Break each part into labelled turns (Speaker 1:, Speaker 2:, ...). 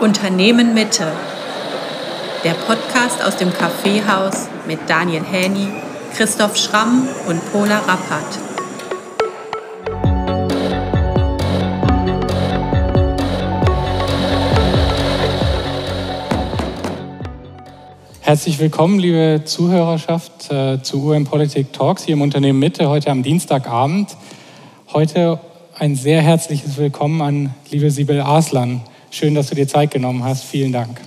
Speaker 1: Unternehmen Mitte. Der Podcast aus dem Kaffeehaus mit Daniel Häni, Christoph Schramm und Pola Rappert.
Speaker 2: Herzlich willkommen, liebe Zuhörerschaft, äh, zu UM Politik Talks hier im Unternehmen Mitte, heute am Dienstagabend. Heute ein sehr herzliches Willkommen an liebe Sibel Aslan. Schön, dass du dir Zeit genommen hast. Vielen Dank.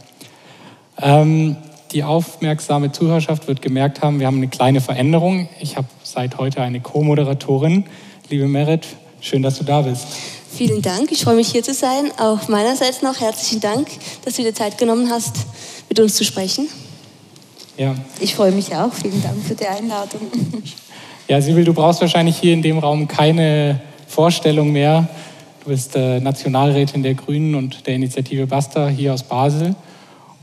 Speaker 2: Ähm, die aufmerksame Zuhörerschaft wird gemerkt haben, wir haben eine kleine Veränderung. Ich habe seit heute eine Co-Moderatorin. Liebe Merit, schön, dass du da bist.
Speaker 3: Vielen Dank, ich freue mich hier zu sein. Auch meinerseits noch herzlichen Dank, dass du dir Zeit genommen hast, mit uns zu sprechen.
Speaker 4: Ja. Ich freue mich auch. Vielen Dank für die Einladung.
Speaker 2: Ja, Sibyl, du brauchst wahrscheinlich hier in dem Raum keine Vorstellung mehr. Du bist äh, Nationalrätin der Grünen und der Initiative Basta hier aus Basel.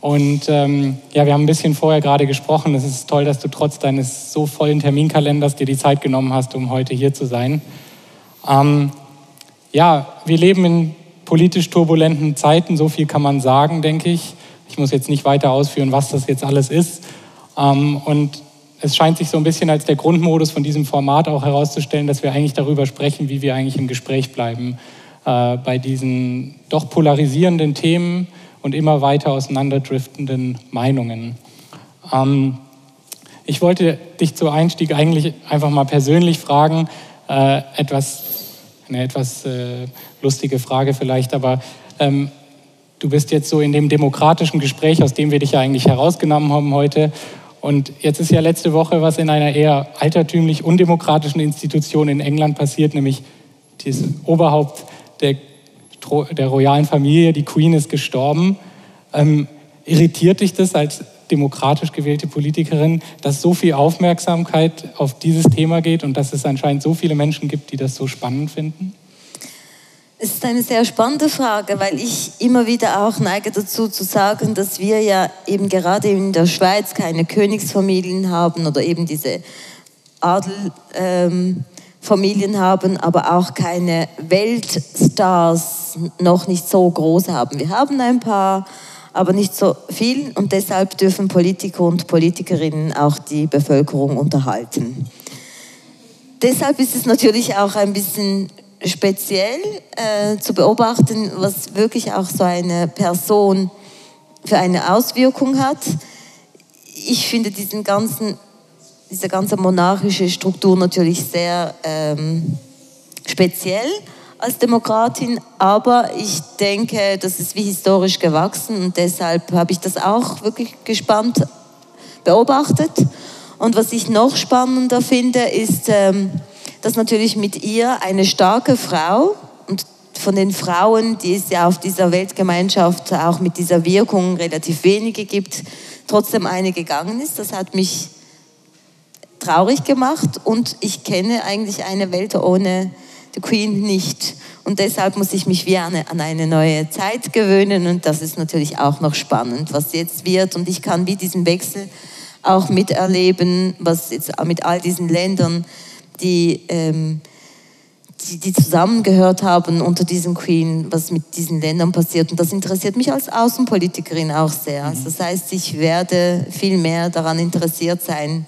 Speaker 2: Und ähm, ja, wir haben ein bisschen vorher gerade gesprochen. Es ist toll, dass du trotz deines so vollen Terminkalenders dir die Zeit genommen hast, um heute hier zu sein. Ähm, ja, wir leben in politisch turbulenten Zeiten, so viel kann man sagen, denke ich. Ich muss jetzt nicht weiter ausführen, was das jetzt alles ist. Ähm, und es scheint sich so ein bisschen als der Grundmodus von diesem Format auch herauszustellen, dass wir eigentlich darüber sprechen, wie wir eigentlich im Gespräch bleiben äh, bei diesen doch polarisierenden Themen und immer weiter auseinanderdriftenden Meinungen. Ähm, ich wollte dich zu Einstieg eigentlich einfach mal persönlich fragen, äh, etwas, eine etwas äh, lustige Frage vielleicht, aber ähm, du bist jetzt so in dem demokratischen Gespräch, aus dem wir dich ja eigentlich herausgenommen haben heute. Und jetzt ist ja letzte Woche was in einer eher altertümlich undemokratischen Institution in England passiert, nämlich das Oberhaupt der, der royalen Familie, die Queen, ist gestorben. Ähm, irritiert dich das als demokratisch gewählte Politikerin, dass so viel Aufmerksamkeit auf dieses Thema geht und dass es anscheinend so viele Menschen gibt, die das so spannend finden?
Speaker 4: Es ist eine sehr spannende Frage, weil ich immer wieder auch neige dazu zu sagen, dass wir ja eben gerade in der Schweiz keine Königsfamilien haben oder eben diese Adelfamilien ähm, haben, aber auch keine Weltstars noch nicht so groß haben. Wir haben ein paar, aber nicht so viel und deshalb dürfen Politiker und Politikerinnen auch die Bevölkerung unterhalten. Deshalb ist es natürlich auch ein bisschen speziell äh, zu beobachten, was wirklich auch so eine Person für eine Auswirkung hat. Ich finde diesen ganzen, diese ganze monarchische Struktur natürlich sehr ähm, speziell als Demokratin, aber ich denke, das ist wie historisch gewachsen und deshalb habe ich das auch wirklich gespannt beobachtet. Und was ich noch spannender finde, ist, ähm, dass natürlich mit ihr eine starke Frau und von den Frauen, die es ja auf dieser Weltgemeinschaft auch mit dieser Wirkung relativ wenige gibt, trotzdem eine gegangen ist. Das hat mich traurig gemacht und ich kenne eigentlich eine Welt ohne die Queen nicht. Und deshalb muss ich mich wie an eine neue Zeit gewöhnen und das ist natürlich auch noch spannend, was jetzt wird. Und ich kann wie diesen Wechsel auch miterleben, was jetzt mit all diesen Ländern die, ähm, die, die zusammengehört haben unter diesem Queen, was mit diesen Ländern passiert. Und das interessiert mich als Außenpolitikerin auch sehr. Mhm. Also das heißt, ich werde viel mehr daran interessiert sein,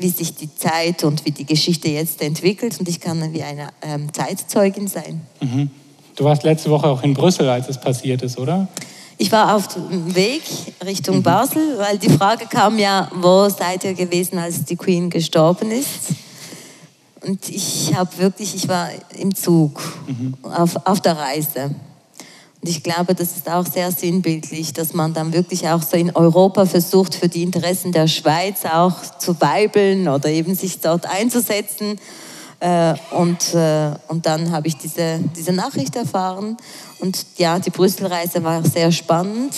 Speaker 4: wie sich die Zeit und wie die Geschichte jetzt entwickelt. Und ich kann wie eine ähm, Zeitzeugin sein.
Speaker 2: Mhm. Du warst letzte Woche auch in Brüssel, als es passiert ist, oder?
Speaker 4: Ich war auf dem Weg Richtung mhm. Basel, weil die Frage kam ja, wo seid ihr gewesen, als die Queen gestorben ist? Und ich habe wirklich, ich war im Zug, mhm. auf, auf der Reise. Und ich glaube, das ist auch sehr sinnbildlich, dass man dann wirklich auch so in Europa versucht, für die Interessen der Schweiz auch zu weibeln oder eben sich dort einzusetzen. Äh, und, äh, und dann habe ich diese, diese Nachricht erfahren. Und ja, die Brüsselreise war sehr spannend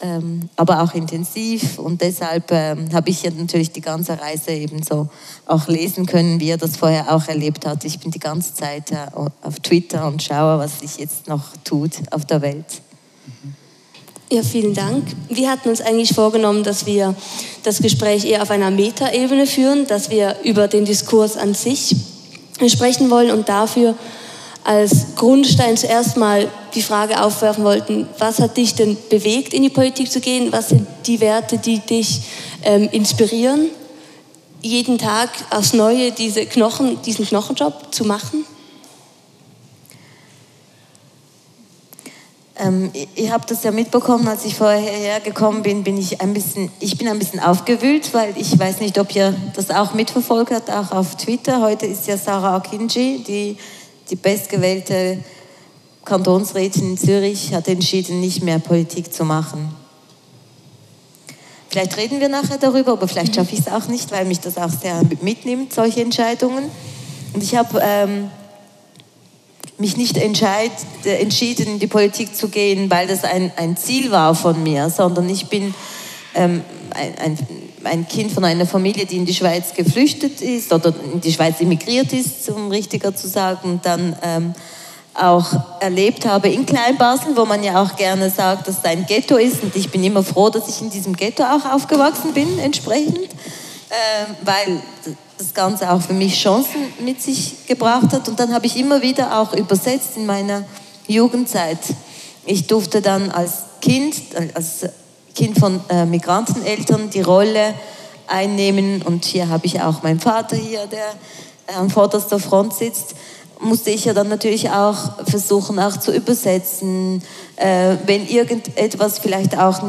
Speaker 4: ähm, aber auch intensiv. Und deshalb ähm, habe ich ja natürlich die ganze Reise eben so auch lesen können, wie er das vorher auch erlebt hat. Ich bin die ganze Zeit äh, auf Twitter und schaue, was sich jetzt noch tut auf der Welt.
Speaker 3: Ja, vielen Dank. Wir hatten uns eigentlich vorgenommen, dass wir das Gespräch eher auf einer Metaebene führen, dass wir über den Diskurs an sich sprechen wollen und dafür als Grundstein zuerst mal die Frage aufwerfen wollten, was hat dich denn bewegt, in die Politik zu gehen? Was sind die Werte, die dich ähm, inspirieren, jeden Tag aufs Neue diese Knochen, diesen Knochenjob zu machen?
Speaker 4: Ähm, ihr habt das ja mitbekommen, als ich vorher hergekommen bin, bin ich ein bisschen, ich bin ein bisschen aufgewühlt, weil ich weiß nicht, ob ihr das auch mitverfolgt habt, auch auf Twitter. Heute ist ja Sarah Akinji, die, die bestgewählte Kantonsrätin in Zürich, hat entschieden, nicht mehr Politik zu machen. Vielleicht reden wir nachher darüber, aber vielleicht schaffe ich es auch nicht, weil mich das auch sehr mitnimmt, solche Entscheidungen. Und ich habe ähm, mich nicht entscheid, entschieden, in die Politik zu gehen, weil das ein, ein Ziel war von mir, sondern ich bin ähm, ein, ein, ein, Kind von einer Familie, die in die Schweiz geflüchtet ist oder in die Schweiz emigriert ist, um richtiger zu sagen, dann ähm, auch erlebt habe in Kleinbasel, wo man ja auch gerne sagt, dass es ein Ghetto ist. Und ich bin immer froh, dass ich in diesem Ghetto auch aufgewachsen bin, entsprechend, äh, weil das Ganze auch für mich Chancen mit sich gebracht hat. Und dann habe ich immer wieder auch übersetzt in meiner Jugendzeit. Ich durfte dann als Kind, als Kind von äh, Migranteneltern die Rolle einnehmen. Und hier habe ich auch meinen Vater hier, der an vorderster Front sitzt musste ich ja dann natürlich auch versuchen, auch zu übersetzen. Äh, wenn irgendetwas vielleicht auch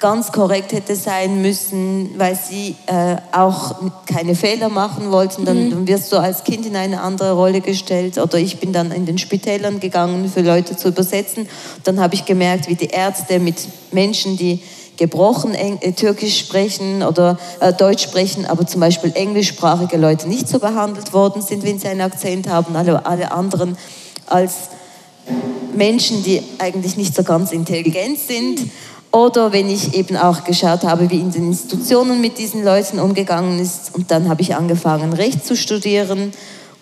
Speaker 4: ganz korrekt hätte sein müssen, weil sie äh, auch keine Fehler machen wollten, dann, mhm. dann, wirst du als Kind in eine andere Rolle gestellt. Oder ich bin dann in den Spitälern gegangen, für Leute zu übersetzen. Dann habe ich gemerkt, wie die Ärzte mit Menschen, die gebrochen äh, Türkisch sprechen oder äh, Deutsch sprechen, aber zum Beispiel englischsprachige Leute nicht so behandelt worden sind, wenn sie einen Akzent haben, alle, alle anderen als Menschen, die eigentlich nicht so ganz intelligent sind. Oder wenn ich eben auch geschaut habe, wie in den Institutionen mit diesen Leuten umgegangen ist. Und dann habe ich angefangen, Recht zu studieren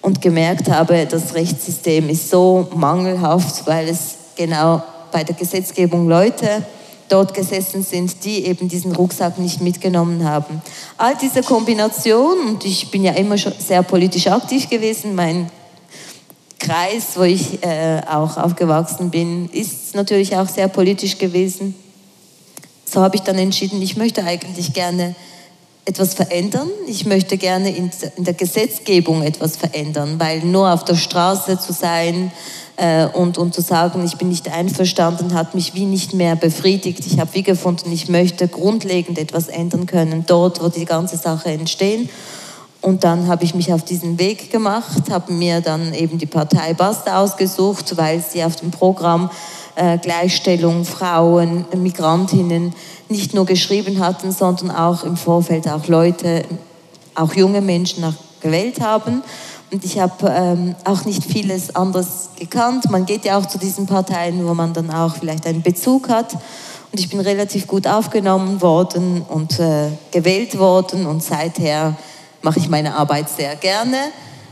Speaker 4: und gemerkt habe, das Rechtssystem ist so mangelhaft, weil es genau bei der Gesetzgebung Leute dort gesessen sind, die eben diesen Rucksack nicht mitgenommen haben. All diese Kombination, und ich bin ja immer schon sehr politisch aktiv gewesen, mein Kreis, wo ich äh, auch aufgewachsen bin, ist natürlich auch sehr politisch gewesen. So habe ich dann entschieden, ich möchte eigentlich gerne etwas verändern. Ich möchte gerne in, der Gesetzgebung etwas verändern, weil nur auf der Straße zu sein, äh, und, und zu sagen, ich bin nicht einverstanden, hat mich wie nicht mehr befriedigt. Ich habe wie gefunden, ich möchte grundlegend etwas ändern können, dort, wo die ganze Sache entstehen. Und dann habe ich mich auf diesen Weg gemacht, habe mir dann eben die Partei Basta ausgesucht, weil sie auf dem Programm Gleichstellung, Frauen, Migrantinnen nicht nur geschrieben hatten, sondern auch im Vorfeld auch Leute, auch junge Menschen auch gewählt haben. Und ich habe ähm, auch nicht vieles anderes gekannt. Man geht ja auch zu diesen Parteien, wo man dann auch vielleicht einen Bezug hat. Und ich bin relativ gut aufgenommen worden und äh, gewählt worden. Und seither mache ich meine Arbeit sehr gerne.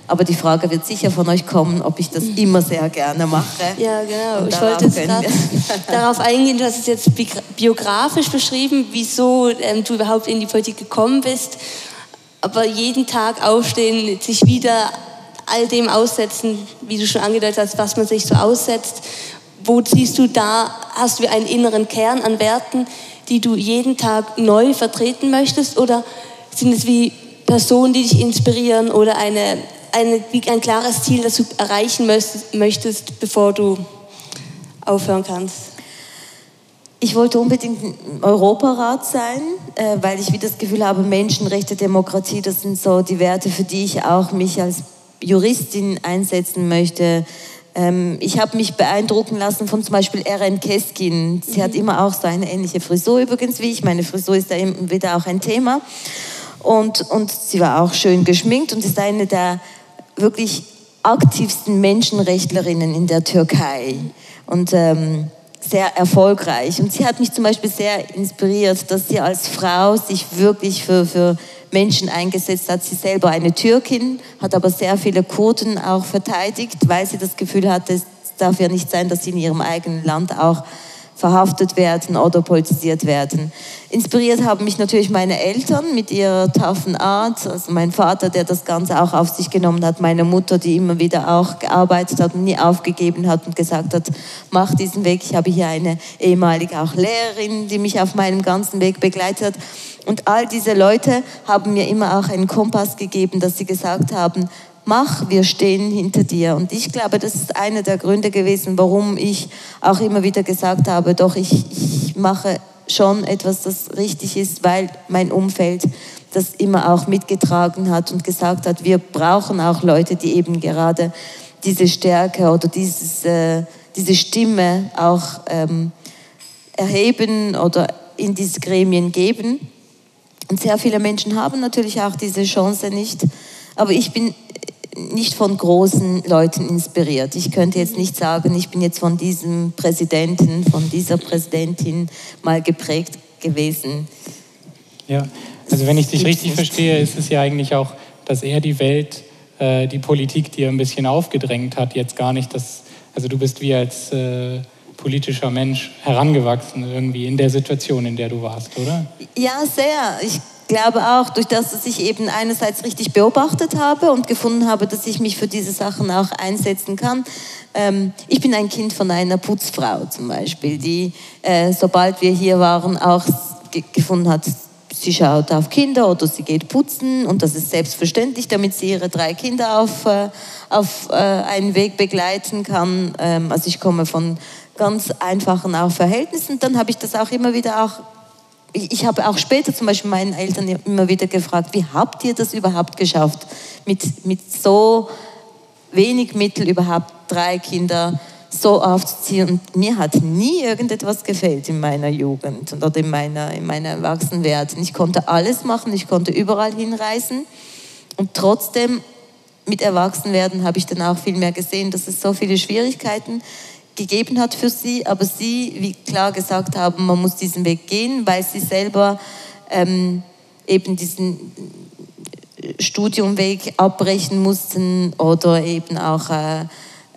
Speaker 4: Aber die Frage wird sicher von euch kommen, ob ich das mhm. immer sehr gerne mache.
Speaker 3: Ja, genau. Ich wollte jetzt gerade darauf eingehen, du hast es jetzt biografisch beschrieben, wieso ähm, du überhaupt in die Politik gekommen bist. Aber jeden Tag aufstehen, sich wieder all dem aussetzen, wie du schon angedeutet hast, was man sich so aussetzt. Wo siehst du da, hast du einen inneren Kern an Werten, die du jeden Tag neu vertreten möchtest? Oder sind es wie Personen, die dich inspirieren oder eine, eine, ein klares Ziel, das du erreichen möchtest, bevor du aufhören kannst?
Speaker 4: Ich wollte unbedingt Europarat sein, äh, weil ich wieder das Gefühl habe, Menschenrechte, Demokratie, das sind so die Werte, für die ich auch mich als Juristin einsetzen möchte. Ähm, ich habe mich beeindrucken lassen von zum Beispiel Erin Keskin. Sie mhm. hat immer auch so eine ähnliche Frisur übrigens wie ich. Meine Frisur ist da wieder auch ein Thema. Und, und sie war auch schön geschminkt und ist eine der wirklich aktivsten Menschenrechtlerinnen in der Türkei. Und ähm, sehr erfolgreich. Und sie hat mich zum Beispiel sehr inspiriert, dass sie als Frau sich wirklich für, für Menschen eingesetzt hat. Sie selber eine Türkin, hat aber sehr viele Kurden auch verteidigt, weil sie das Gefühl hatte, es darf ja nicht sein, dass sie in ihrem eigenen Land auch verhaftet werden oder politisiert werden. Inspiriert haben mich natürlich meine Eltern mit ihrer taffen Art, also mein Vater, der das Ganze auch auf sich genommen hat, meine Mutter, die immer wieder auch gearbeitet hat und nie aufgegeben hat und gesagt hat, mach diesen Weg. Ich habe hier eine ehemalige auch Lehrerin, die mich auf meinem ganzen Weg begleitet hat. Und all diese Leute haben mir immer auch einen Kompass gegeben, dass sie gesagt haben, mach, wir stehen hinter dir. Und ich glaube, das ist einer der Gründe gewesen, warum ich auch immer wieder gesagt habe, doch ich, ich mache schon etwas, das richtig ist, weil mein Umfeld das immer auch mitgetragen hat und gesagt hat, wir brauchen auch Leute, die eben gerade diese Stärke oder dieses, äh, diese Stimme auch ähm, erheben oder in diese Gremien geben. Und sehr viele Menschen haben natürlich auch diese Chance nicht. Aber ich bin nicht von großen Leuten inspiriert. Ich könnte jetzt nicht sagen, ich bin jetzt von diesem Präsidenten, von dieser Präsidentin mal geprägt gewesen.
Speaker 2: Ja, also wenn ich dich richtig verstehe, ist es ja eigentlich auch, dass er die Welt, äh, die Politik dir ein bisschen aufgedrängt hat, jetzt gar nicht das, also du bist wie als äh, politischer Mensch herangewachsen irgendwie in der Situation, in der du warst, oder?
Speaker 4: Ja, sehr. Ich glaube auch, durch das, dass ich eben einerseits richtig beobachtet habe und gefunden habe, dass ich mich für diese Sachen auch einsetzen kann. Ähm, ich bin ein Kind von einer Putzfrau zum Beispiel, die, äh, sobald wir hier waren, auch gefunden hat, sie schaut auf Kinder oder sie geht putzen und das ist selbstverständlich, damit sie ihre drei Kinder auf, äh, auf äh, einen Weg begleiten kann. Ähm, also ich komme von ganz einfachen auch Verhältnissen. Dann habe ich das auch immer wieder auch ich, habe auch später zum Beispiel meinen Eltern immer wieder gefragt, wie habt ihr das überhaupt geschafft, mit, mit so wenig Mittel überhaupt drei Kinder so aufzuziehen. Und mir hat nie irgendetwas gefehlt in meiner Jugend oder in meiner, in meiner Erwachsenwerden. Ich konnte alles machen, ich konnte überall hinreisen. Und trotzdem, mit Erwachsenwerden habe ich dann auch viel mehr gesehen, dass es so viele Schwierigkeiten gegeben hat für sie, aber sie, wie klar gesagt haben, man muss diesen Weg gehen, weil sie selber ähm, eben diesen Studiumweg abbrechen mussten oder eben auch äh,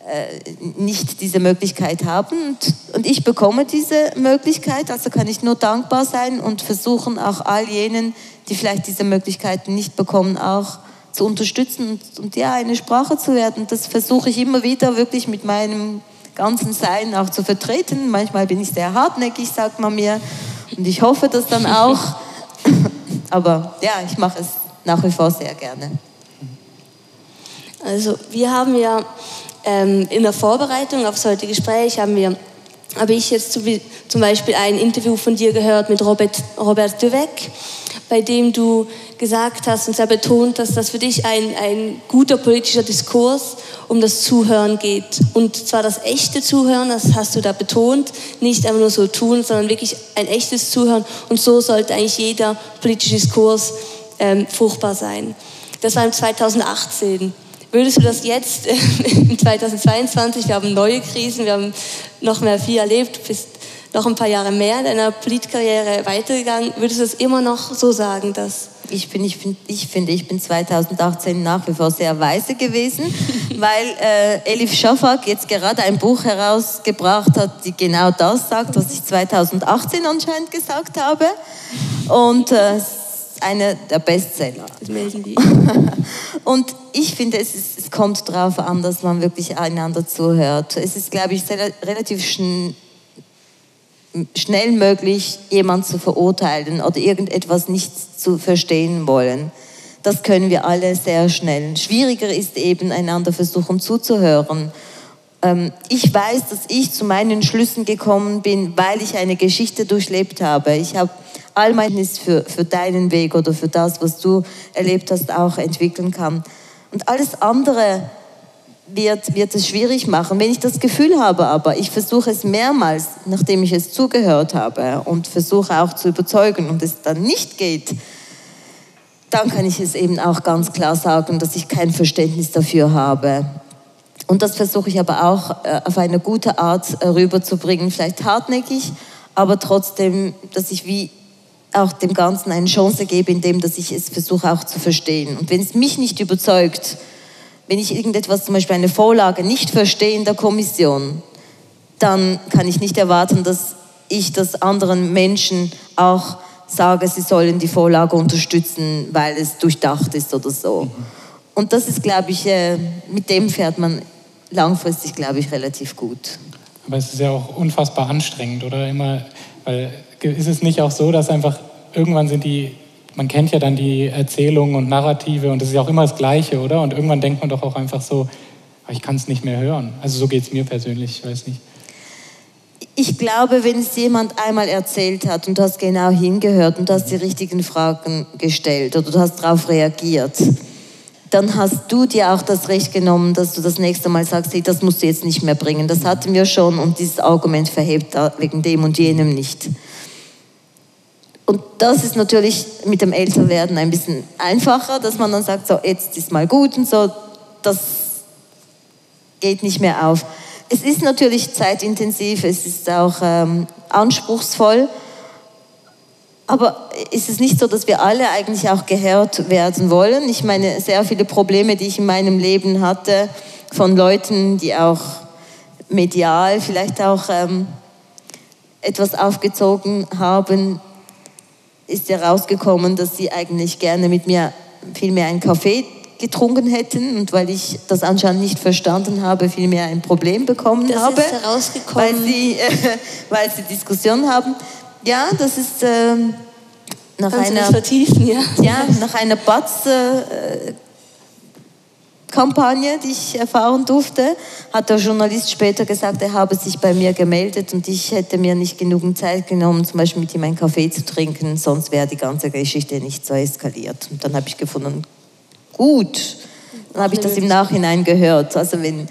Speaker 4: äh, nicht diese Möglichkeit haben. Und, und, ich bekomme diese Möglichkeit, also kann ich nur dankbar sein und versuchen auch all jenen, die vielleicht diese Möglichkeiten nicht bekommen, auch zu unterstützen und, und ja, eine Sprache zu werden. Das versuche ich immer wieder wirklich mit meinem ganzen Sein auch zu vertreten. Manchmal bin ich sehr hartnäckig, sagt man mir. Und ich hoffe das dann auch. Aber ja, ich mache es nach wie vor sehr gerne.
Speaker 3: Also wir haben ja ähm, in der Vorbereitung auf das heutige Gespräch haben wir habe ich jetzt zum Beispiel ein Interview von dir gehört mit Robert, Robert Duvec, bei dem du gesagt hast und sehr betont, dass das für dich ein, ein guter politischer Diskurs um das Zuhören geht. Und zwar das echte Zuhören, das hast du da betont, nicht einfach nur so tun, sondern wirklich ein echtes Zuhören. Und so sollte eigentlich jeder politische Diskurs ähm, fruchtbar sein. Das war im 2018. Würdest du das jetzt in 2022, wir haben neue Krisen, wir haben noch mehr viel erlebt, bist noch ein paar Jahre mehr in deiner Politkarriere weitergegangen, würdest du es immer noch so sagen, dass
Speaker 4: ich, bin, ich, find, ich finde, ich bin 2018 nach wie vor sehr weise gewesen, weil äh, Elif Shafak jetzt gerade ein Buch herausgebracht hat, die genau das sagt, was ich 2018 anscheinend gesagt habe. Und äh, einer der Bestseller. Und ich finde, es, ist, es kommt darauf an, dass man wirklich einander zuhört. Es ist, glaube ich, sehr, relativ schn schnell möglich, jemanden zu verurteilen oder irgendetwas nicht zu verstehen wollen. Das können wir alle sehr schnell. Schwieriger ist eben, einander versuchen zuzuhören. Ähm, ich weiß, dass ich zu meinen Schlüssen gekommen bin, weil ich eine Geschichte durchlebt habe. Ich habe all meines für, für deinen Weg oder für das, was du erlebt hast, auch entwickeln kann. Und alles andere wird, wird es schwierig machen. Wenn ich das Gefühl habe, aber ich versuche es mehrmals, nachdem ich es zugehört habe und versuche auch zu überzeugen und es dann nicht geht, dann kann ich es eben auch ganz klar sagen, dass ich kein Verständnis dafür habe. Und das versuche ich aber auch äh, auf eine gute Art äh, rüberzubringen, vielleicht hartnäckig, aber trotzdem, dass ich wie auch dem Ganzen eine Chance gebe, indem dass ich es versuche auch zu verstehen. Und wenn es mich nicht überzeugt, wenn ich irgendetwas, zum Beispiel eine Vorlage, nicht verstehe in der Kommission, dann kann ich nicht erwarten, dass ich das anderen Menschen auch sage, sie sollen die Vorlage unterstützen, weil es durchdacht ist oder so. Mhm. Und das ist, glaube ich, äh, mit dem fährt man langfristig, glaube ich, relativ gut.
Speaker 2: Aber es ist ja auch unfassbar anstrengend, oder? Immer, weil ist es nicht auch so, dass einfach irgendwann sind die, man kennt ja dann die Erzählungen und Narrative und es ist ja auch immer das Gleiche, oder? Und irgendwann denkt man doch auch einfach so, ah, ich kann es nicht mehr hören. Also so geht es mir persönlich, ich weiß nicht.
Speaker 4: Ich glaube, wenn es jemand einmal erzählt hat und du hast genau hingehört und du hast die richtigen Fragen gestellt oder du hast darauf reagiert, dann hast du dir auch das Recht genommen, dass du das nächste Mal sagst, hey, das musst du jetzt nicht mehr bringen. Das hatten wir schon und dieses Argument verhebt wegen dem und jenem nicht. Und das ist natürlich mit dem Älterwerden ein bisschen einfacher, dass man dann sagt, so jetzt ist mal gut und so, das geht nicht mehr auf. Es ist natürlich zeitintensiv, es ist auch ähm, anspruchsvoll. Aber ist es nicht so, dass wir alle eigentlich auch gehört werden wollen? Ich meine, sehr viele Probleme, die ich in meinem Leben hatte, von Leuten, die auch medial vielleicht auch ähm, etwas aufgezogen haben, ist ja rausgekommen, dass sie eigentlich gerne mit mir vielmehr einen Kaffee getrunken hätten und weil ich das anscheinend nicht verstanden habe, vielmehr ein Problem bekommen
Speaker 3: das
Speaker 4: habe,
Speaker 3: ist herausgekommen.
Speaker 4: weil sie, äh, weil sie Diskussionen haben. Ja, das ist äh, nach einer
Speaker 3: vertiefen, ja.
Speaker 4: ja nach einer Batz äh, Kampagne, die ich erfahren durfte, hat der Journalist später gesagt, er habe sich bei mir gemeldet und ich hätte mir nicht genügend Zeit genommen, zum Beispiel mit ihm einen Kaffee zu trinken, sonst wäre die ganze Geschichte nicht so eskaliert. Und dann habe ich gefunden, gut, dann habe ich das im Nachhinein gehört. Also wenn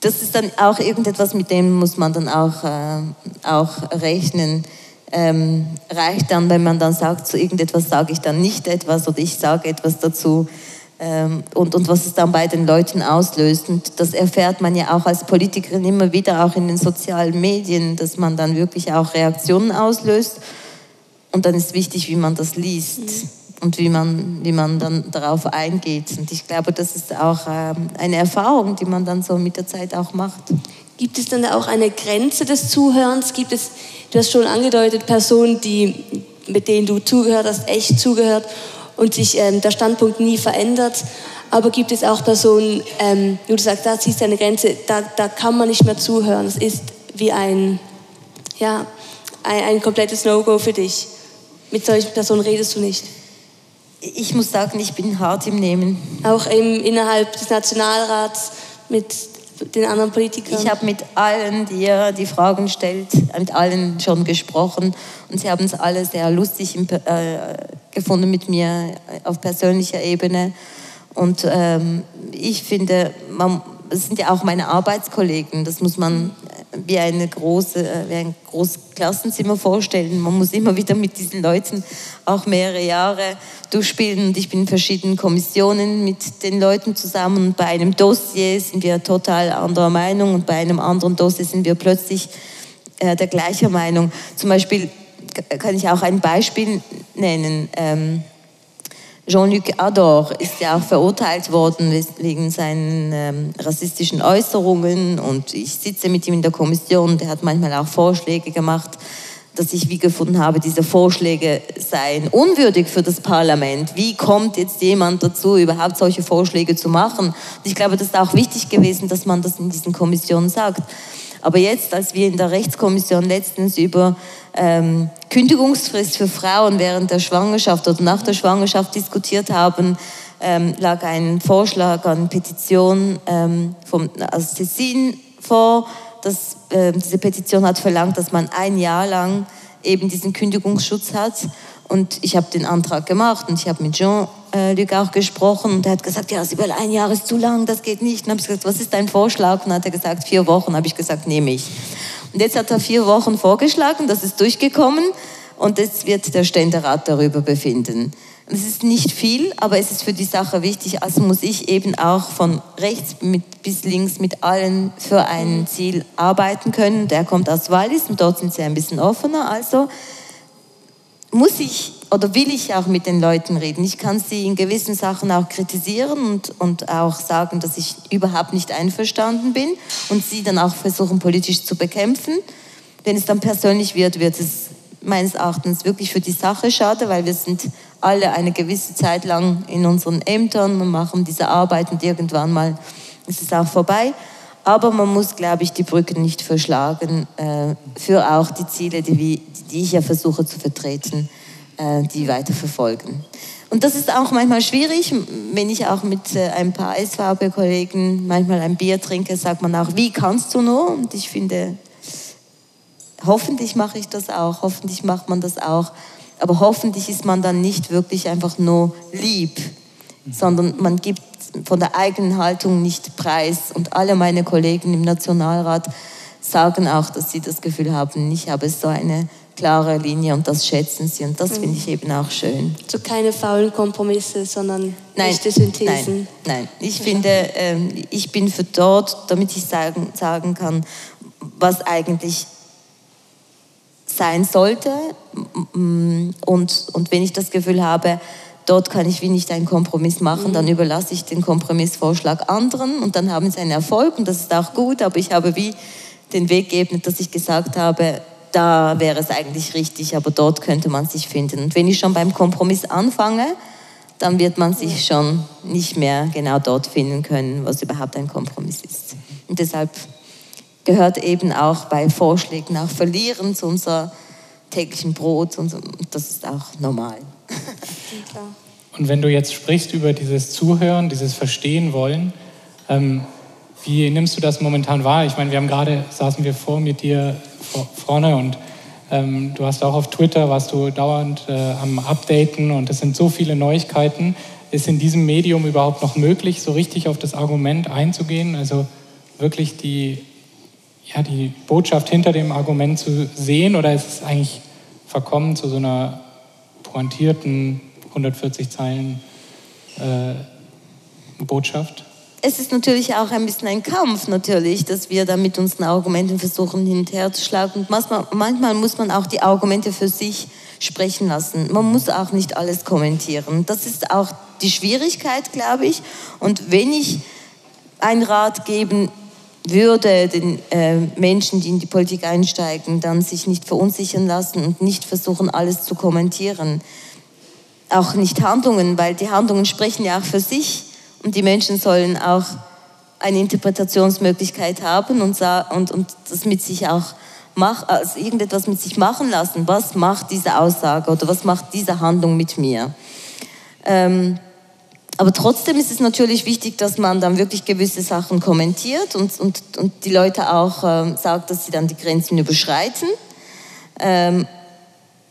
Speaker 4: das ist dann auch irgendetwas, mit dem muss man dann auch, äh, auch rechnen. Ähm, reicht dann, wenn man dann sagt, zu irgendetwas sage ich dann nicht etwas oder ich sage etwas dazu ähm, und, und was es dann bei den Leuten auslöst. Und das erfährt man ja auch als Politikerin immer wieder, auch in den sozialen Medien, dass man dann wirklich auch Reaktionen auslöst. Und dann ist wichtig, wie man das liest. Mhm und wie man, wie man dann darauf eingeht. Und ich glaube, das ist auch ähm, eine Erfahrung, die man dann so mit der Zeit auch macht.
Speaker 3: Gibt es dann auch eine Grenze des Zuhörens? Gibt es, du hast schon angedeutet, Personen, die, mit denen du zugehört hast, echt zugehört und sich ähm, der Standpunkt nie verändert. Aber gibt es auch Personen, ähm, du sagst, da siehst du eine Grenze, da, da kann man nicht mehr zuhören. Es ist wie ein, ja, ein, ein komplettes No-Go für dich. Mit solchen Personen redest du nicht
Speaker 4: ich muss sagen, ich bin hart im Nehmen.
Speaker 3: Auch im, innerhalb des Nationalrats mit den anderen Politikern?
Speaker 4: Ich habe mit allen, die ihr die Fragen stellt, mit allen schon gesprochen und sie haben es alle sehr lustig äh, gefunden mit mir auf persönlicher Ebene. Und ähm, ich finde, man, das sind ja auch meine Arbeitskollegen, das muss man wie, eine große, äh, wie ein großes Klassenzimmer vorstellen. Man muss immer wieder mit diesen Leuten auch mehrere Jahre durchspielen. Und ich bin in verschiedenen Kommissionen mit den Leuten zusammen. Und bei einem Dossier sind wir total anderer Meinung und bei einem anderen Dossier sind wir plötzlich äh, der gleichen Meinung. Zum Beispiel kann ich auch ein Beispiel nennen. Ähm, Jean-Luc Ador ist ja auch verurteilt worden wegen seinen ähm, rassistischen Äußerungen und ich sitze mit ihm in der Kommission. Der hat manchmal auch Vorschläge gemacht, dass ich wie gefunden habe, diese Vorschläge seien unwürdig für das Parlament. Wie kommt jetzt jemand dazu, überhaupt solche Vorschläge zu machen? Und ich glaube, das ist auch wichtig gewesen, dass man das in diesen Kommissionen sagt. Aber jetzt, als wir in der Rechtskommission letztens über ähm, Kündigungsfrist für Frauen während der Schwangerschaft oder nach der Schwangerschaft diskutiert haben, ähm, lag ein Vorschlag an Petition ähm, vom also Tessin vor. Das, äh, diese Petition hat verlangt, dass man ein Jahr lang eben diesen Kündigungsschutz hat. Und ich habe den Antrag gemacht und ich habe mit Jean-Luc auch gesprochen und er hat gesagt, ja, Sibel, ein Jahr ist zu lang, das geht nicht. Und habe ich gesagt, was ist dein Vorschlag? Und hat er gesagt, vier Wochen. habe ich gesagt, nehme ich. Und jetzt hat er vier Wochen vorgeschlagen, das ist durchgekommen und jetzt wird der Ständerat darüber befinden. Es ist nicht viel, aber es ist für die Sache wichtig. Also muss ich eben auch von rechts mit, bis links mit allen für ein Ziel arbeiten können. Der kommt aus Wallis und dort sind sie ein bisschen offener. Also muss ich oder will ich auch mit den Leuten reden. Ich kann sie in gewissen Sachen auch kritisieren und, und auch sagen, dass ich überhaupt nicht einverstanden bin und sie dann auch versuchen, politisch zu bekämpfen. Wenn es dann persönlich wird, wird es meines Erachtens wirklich für die Sache schade, weil wir sind alle eine gewisse Zeit lang in unseren Ämtern und machen diese Arbeit und irgendwann mal ist es auch vorbei. Aber man muss, glaube ich, die Brücken nicht verschlagen äh, für auch die Ziele, die, die, ich ja versuche zu vertreten, äh, die weiter verfolgen. Und das ist auch manchmal schwierig, wenn ich auch mit äh, ein paar SVB-Kollegen manchmal ein Bier trinke, sagt man auch, wie kannst du nur? Und ich finde, hoffentlich mache ich das auch, hoffentlich macht man das auch, aber hoffentlich ist man dann nicht wirklich einfach nur lieb, sondern man gibt von der eigenen Haltung nicht preis. Und alle meine Kollegen im Nationalrat sagen auch, dass sie das Gefühl haben, ich habe so eine klare Linie und das schätzen sie und das mhm. finde ich eben auch schön.
Speaker 3: So keine faulen Kompromisse, sondern nein, echte Synthesen.
Speaker 4: Nein, nein. ich finde, ähm, ich bin für dort, damit ich sagen, sagen kann, was eigentlich sein sollte und, und wenn ich das Gefühl habe, dort kann ich wie nicht einen Kompromiss machen, dann mhm. überlasse ich den Kompromissvorschlag anderen und dann haben sie einen Erfolg und das ist auch gut, aber ich habe wie den Weg geebnet, dass ich gesagt habe, da wäre es eigentlich richtig, aber dort könnte man sich finden. Und wenn ich schon beim Kompromiss anfange, dann wird man sich schon nicht mehr genau dort finden können, was überhaupt ein Kompromiss ist. Und deshalb gehört eben auch bei Vorschlägen auch Verlieren zu unser täglichen Brot und das ist auch normal.
Speaker 2: Und wenn du jetzt sprichst über dieses Zuhören, dieses Verstehen wollen, ähm, wie nimmst du das momentan wahr? Ich meine, wir haben gerade, saßen wir vor mit dir vor, vorne und ähm, du hast auch auf Twitter, warst du dauernd äh, am Updaten und es sind so viele Neuigkeiten. Ist in diesem Medium überhaupt noch möglich, so richtig auf das Argument einzugehen? Also wirklich die, ja, die Botschaft hinter dem Argument zu sehen oder ist es eigentlich verkommen zu so einer pointierten 140 Zeilen äh, Botschaft?
Speaker 4: Es ist natürlich auch ein bisschen ein Kampf, natürlich, dass wir da mit unseren Argumenten versuchen, hin und manchmal muss man auch die Argumente für sich sprechen lassen. Man muss auch nicht alles kommentieren. Das ist auch die Schwierigkeit, glaube ich. Und wenn ich einen Rat geben würde den äh, Menschen, die in die Politik einsteigen, dann sich nicht verunsichern lassen und nicht versuchen, alles zu kommentieren. Auch nicht Handlungen, weil die Handlungen sprechen ja auch für sich und die Menschen sollen auch eine Interpretationsmöglichkeit haben und, und, und das mit sich auch mach, also irgendetwas mit sich machen lassen. Was macht diese Aussage oder was macht diese Handlung mit mir? Ähm, aber trotzdem ist es natürlich wichtig, dass man dann wirklich gewisse Sachen kommentiert und, und, und die Leute auch äh, sagt, dass sie dann die Grenzen überschreiten. Ähm,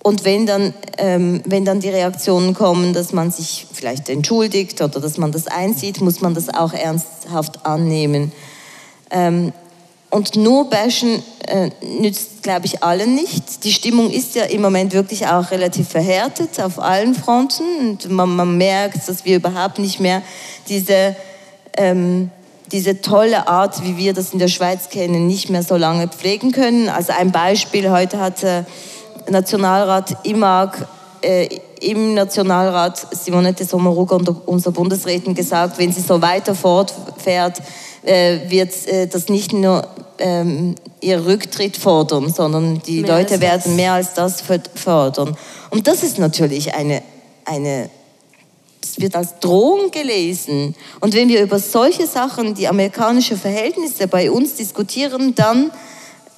Speaker 4: und wenn dann, ähm, wenn dann die Reaktionen kommen, dass man sich vielleicht entschuldigt oder dass man das einsieht, muss man das auch ernsthaft annehmen. Ähm, und nur bashen äh, nützt, glaube ich, allen nicht. Die Stimmung ist ja im Moment wirklich auch relativ verhärtet auf allen Fronten. Und man, man merkt, dass wir überhaupt nicht mehr diese, ähm, diese tolle Art, wie wir das in der Schweiz kennen, nicht mehr so lange pflegen können. Also ein Beispiel, heute hatte Nationalrat IMAG äh, im Nationalrat Simonette Sommaruga und unser Bundesrätin gesagt, wenn sie so weiter fortfährt, äh, wird äh, das nicht nur ähm, ihr Rücktritt fordern, sondern die mehr Leute werden mehr als das fördern. Und das ist natürlich eine, eine das wird als Drohung gelesen. Und wenn wir über solche Sachen, die amerikanischen Verhältnisse bei uns diskutieren, dann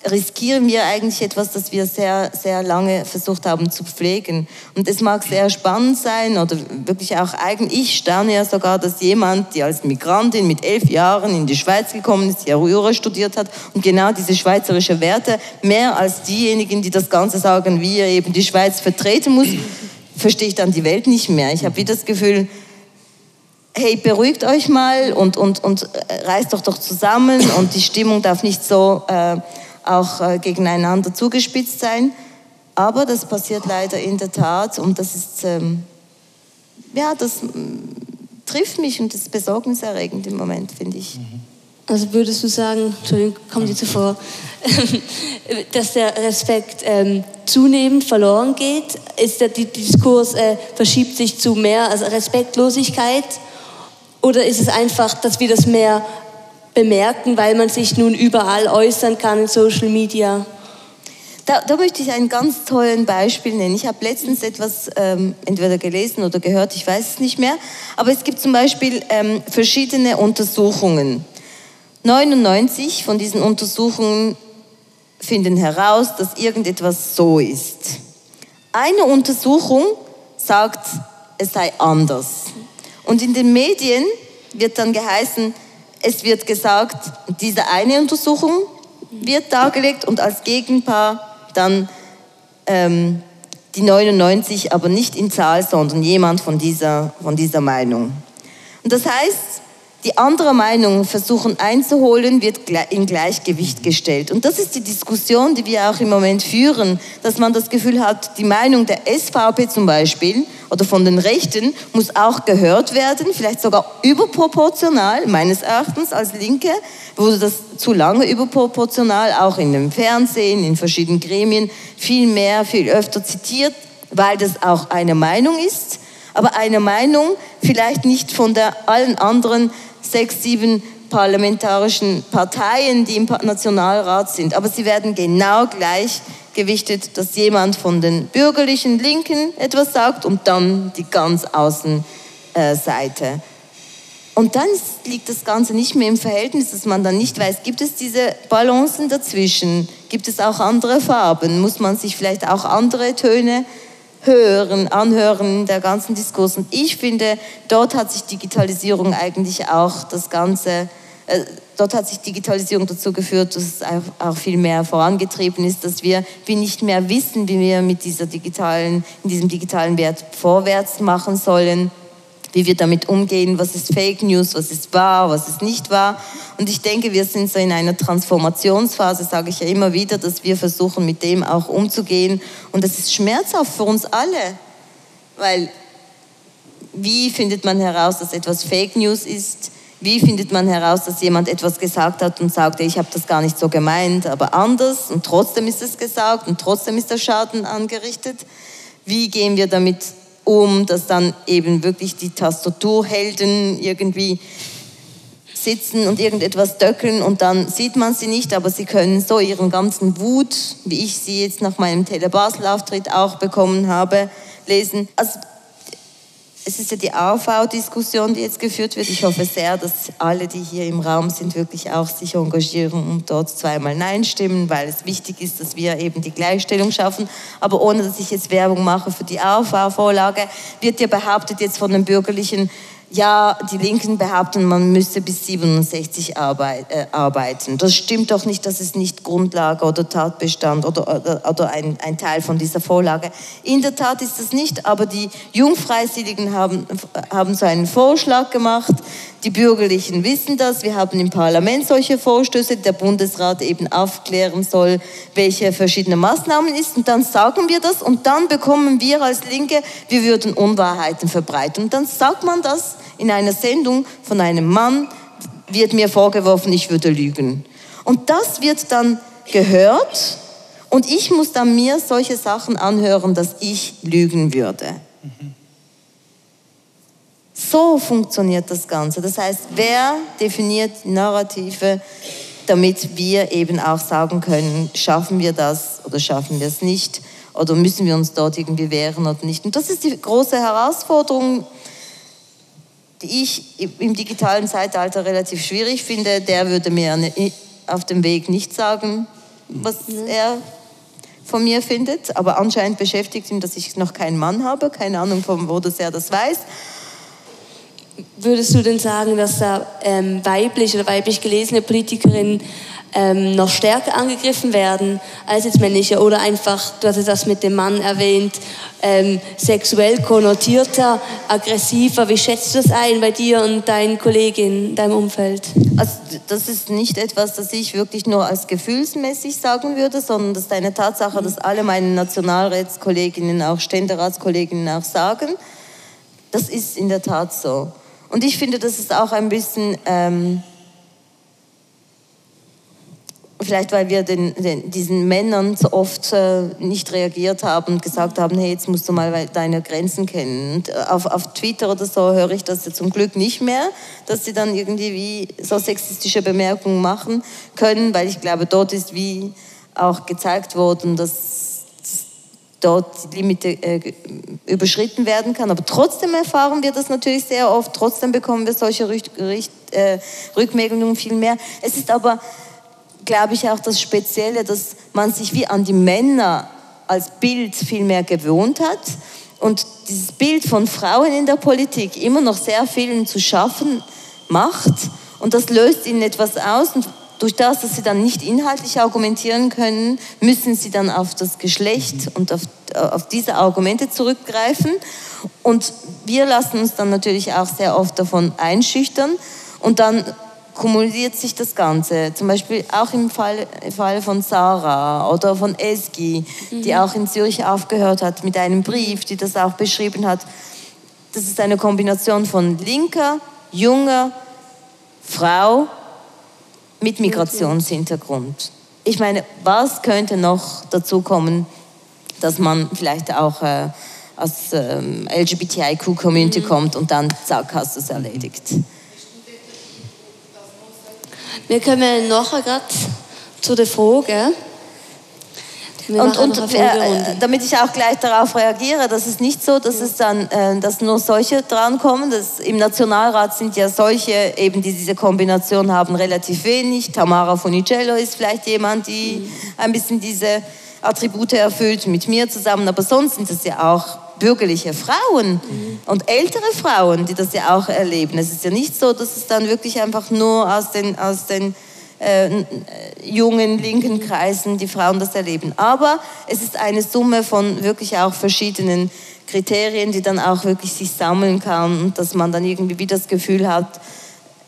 Speaker 4: riskieren wir eigentlich etwas, das wir sehr, sehr lange versucht haben zu pflegen. Und es mag sehr spannend sein oder wirklich auch eigen. Ich staune ja sogar, dass jemand, die als Migrantin mit elf Jahren in die Schweiz gekommen ist, Jura studiert hat und genau diese schweizerische Werte mehr als diejenigen, die das Ganze sagen, wie er eben die Schweiz vertreten muss, verstehe ich dann die Welt nicht mehr. Ich habe wieder das Gefühl, hey, beruhigt euch mal und, und, und reißt doch doch zusammen und die Stimmung darf nicht so äh, auch äh, gegeneinander zugespitzt sein. Aber das passiert leider in der Tat und das ist, ähm, ja, das mm, trifft mich und das ist besorgniserregend im Moment, finde ich. Mhm.
Speaker 3: Also würdest du sagen, Entschuldigung, kommt dir zuvor, dass der Respekt ähm, zunehmend verloren geht? Ist der Diskurs äh, verschiebt sich zu mehr als Respektlosigkeit? Oder ist es einfach, dass wir das mehr bemerken, weil man sich nun überall äußern kann in Social Media?
Speaker 4: Da, da, möchte ich einen ganz tollen Beispiel nennen. Ich habe letztens etwas ähm, entweder gelesen oder gehört, ich weiß es nicht mehr. Aber es gibt zum Beispiel ähm, verschiedene Untersuchungen. 99 von diesen Untersuchungen finden heraus, dass irgendetwas so ist. Eine Untersuchung sagt, es sei anders. Und in den Medien wird dann geheißen, es wird gesagt, diese eine Untersuchung wird dargelegt und als Gegenpaar dann ähm, die 99, aber nicht in Zahl, sondern jemand von dieser, von dieser Meinung. Und das heißt, die andere Meinung versuchen einzuholen, wird in Gleichgewicht gestellt. Und das ist die Diskussion, die wir auch im Moment führen, dass man das Gefühl hat, die Meinung der SVP zum Beispiel oder von den Rechten muss auch gehört werden, vielleicht sogar überproportional, meines Erachtens als Linke wurde das zu lange überproportional, auch in dem Fernsehen, in verschiedenen Gremien, viel mehr, viel öfter zitiert, weil das auch eine Meinung ist, aber eine Meinung vielleicht nicht von der allen anderen sechs, sieben parlamentarischen Parteien, die im Nationalrat sind. Aber sie werden genau gleich gewichtet, dass jemand von den bürgerlichen Linken etwas sagt und dann die ganz Außenseite. Und dann liegt das Ganze nicht mehr im Verhältnis, dass man dann nicht weiß, gibt es diese Balancen dazwischen? Gibt es auch andere Farben? Muss man sich vielleicht auch andere Töne hören, anhören der ganzen Diskurs. Und ich finde, dort hat sich Digitalisierung eigentlich auch das Ganze, äh, dort hat sich Digitalisierung dazu geführt, dass es auch viel mehr vorangetrieben ist, dass wir, wir nicht mehr wissen, wie wir mit dieser digitalen, in diesem digitalen Wert vorwärts machen sollen wie wir damit umgehen, was ist Fake News, was ist wahr, was ist nicht wahr. Und ich denke, wir sind so in einer Transformationsphase, sage ich ja immer wieder, dass wir versuchen, mit dem auch umzugehen. Und das ist schmerzhaft für uns alle, weil wie findet man heraus, dass etwas Fake News ist? Wie findet man heraus, dass jemand etwas gesagt hat und sagt, ich habe das gar nicht so gemeint, aber anders und trotzdem ist es gesagt und trotzdem ist der Schaden angerichtet? Wie gehen wir damit um, dass dann eben wirklich die Tastaturhelden irgendwie sitzen und irgendetwas döckeln und dann sieht man sie nicht, aber sie können so ihren ganzen Wut, wie ich sie jetzt nach meinem Telebasel-Auftritt auch bekommen habe, lesen. Also es ist ja die AV-Diskussion, die jetzt geführt wird. Ich hoffe sehr, dass alle, die hier im Raum sind, wirklich auch sich engagieren und dort zweimal Nein stimmen, weil es wichtig ist, dass wir eben die Gleichstellung schaffen. Aber ohne, dass ich jetzt Werbung mache für die AV-Vorlage, wird ja behauptet jetzt von den Bürgerlichen, ja, die Linken behaupten, man müsse bis 67 arbeit, äh, arbeiten. Das stimmt doch nicht, das ist nicht Grundlage oder Tatbestand oder, oder, oder ein, ein, Teil von dieser Vorlage. In der Tat ist das nicht, aber die Jungfreisinnigen haben, haben so einen Vorschlag gemacht. Die Bürgerlichen wissen das. Wir haben im Parlament solche Vorstöße, der Bundesrat eben aufklären soll, welche verschiedene Maßnahmen ist. Und dann sagen wir das und dann bekommen wir als Linke, wir würden Unwahrheiten verbreiten. Und dann sagt man das in einer Sendung von einem Mann, wird mir vorgeworfen, ich würde lügen. Und das wird dann gehört und ich muss dann mir solche Sachen anhören, dass ich lügen würde. So funktioniert das Ganze. Das heißt, wer definiert Narrative, damit wir eben auch sagen können, schaffen wir das oder schaffen wir es nicht oder müssen wir uns dort irgendwie wehren oder nicht. Und das ist die große Herausforderung, die ich im digitalen Zeitalter relativ schwierig finde, der würde mir auf dem Weg nicht sagen, was er von mir findet. Aber anscheinend beschäftigt ihn, dass ich noch keinen Mann habe. Keine Ahnung, von wo das er das weiß.
Speaker 3: Würdest du denn sagen, dass da ähm, weiblich oder weiblich gelesene Politikerinnen ähm, noch stärker angegriffen werden als jetzt männliche oder einfach, du hast das mit dem Mann erwähnt, ähm, sexuell konnotierter, aggressiver. Wie schätzt du das ein bei dir und deinen Kolleginnen, deinem Umfeld?
Speaker 4: Also das ist nicht etwas, das ich wirklich nur als gefühlsmäßig sagen würde, sondern das ist eine Tatsache, dass alle meine Nationalratskolleginnen, auch Ständeratskolleginnen auch sagen. Das ist in der Tat so. Und ich finde, das ist auch ein bisschen... Ähm, vielleicht weil wir den, den, diesen Männern so oft äh, nicht reagiert haben und gesagt haben, hey, jetzt musst du mal deine Grenzen kennen. Und äh, auf, auf Twitter oder so höre ich das zum Glück nicht mehr, dass sie dann irgendwie so sexistische Bemerkungen machen können, weil ich glaube, dort ist wie auch gezeigt worden, dass dort die Limite äh, überschritten werden kann. Aber trotzdem erfahren wir das natürlich sehr oft, trotzdem bekommen wir solche Richt, Richt, äh, Rückmeldungen viel mehr. Es ist aber, glaube ich, auch das Spezielle, dass man sich wie an die Männer als Bild viel mehr gewohnt hat. Und dieses Bild von Frauen in der Politik immer noch sehr vielen zu schaffen macht. Und das löst ihnen etwas aus. Und durch das, dass sie dann nicht inhaltlich argumentieren können, müssen sie dann auf das Geschlecht und auf, auf diese Argumente zurückgreifen. Und wir lassen uns dann natürlich auch sehr oft davon einschüchtern. Und dann kumuliert sich das Ganze. Zum Beispiel auch im Fall, Fall von Sarah oder von Esgi, mhm. die auch in Zürich aufgehört hat mit einem Brief, die das auch beschrieben hat. Das ist eine Kombination von linker, junger Frau mit Migrationshintergrund. Ich meine, was könnte noch dazu kommen, dass man vielleicht auch äh, aus ähm, LGBTIQ-Community mhm. kommt und dann zack, hast du es erledigt.
Speaker 3: Wir kommen nachher gerade zu der Frage.
Speaker 4: Und, und äh, damit ich auch gleich darauf reagiere, das ist nicht so, dass es dann, äh, dass nur solche drankommen. Das, Im Nationalrat sind ja solche, eben die diese Kombination haben, relativ wenig. Tamara Funicello ist vielleicht jemand, die mhm. ein bisschen diese Attribute erfüllt mit mir zusammen, aber sonst sind es ja auch bürgerliche Frauen mhm. und ältere Frauen, die das ja auch erleben. Es ist ja nicht so, dass es dann wirklich einfach nur aus den, aus den äh, jungen linken Kreisen die Frauen das erleben. Aber es ist eine Summe von wirklich auch verschiedenen Kriterien, die dann auch wirklich sich sammeln kann und dass man dann irgendwie wie das Gefühl hat,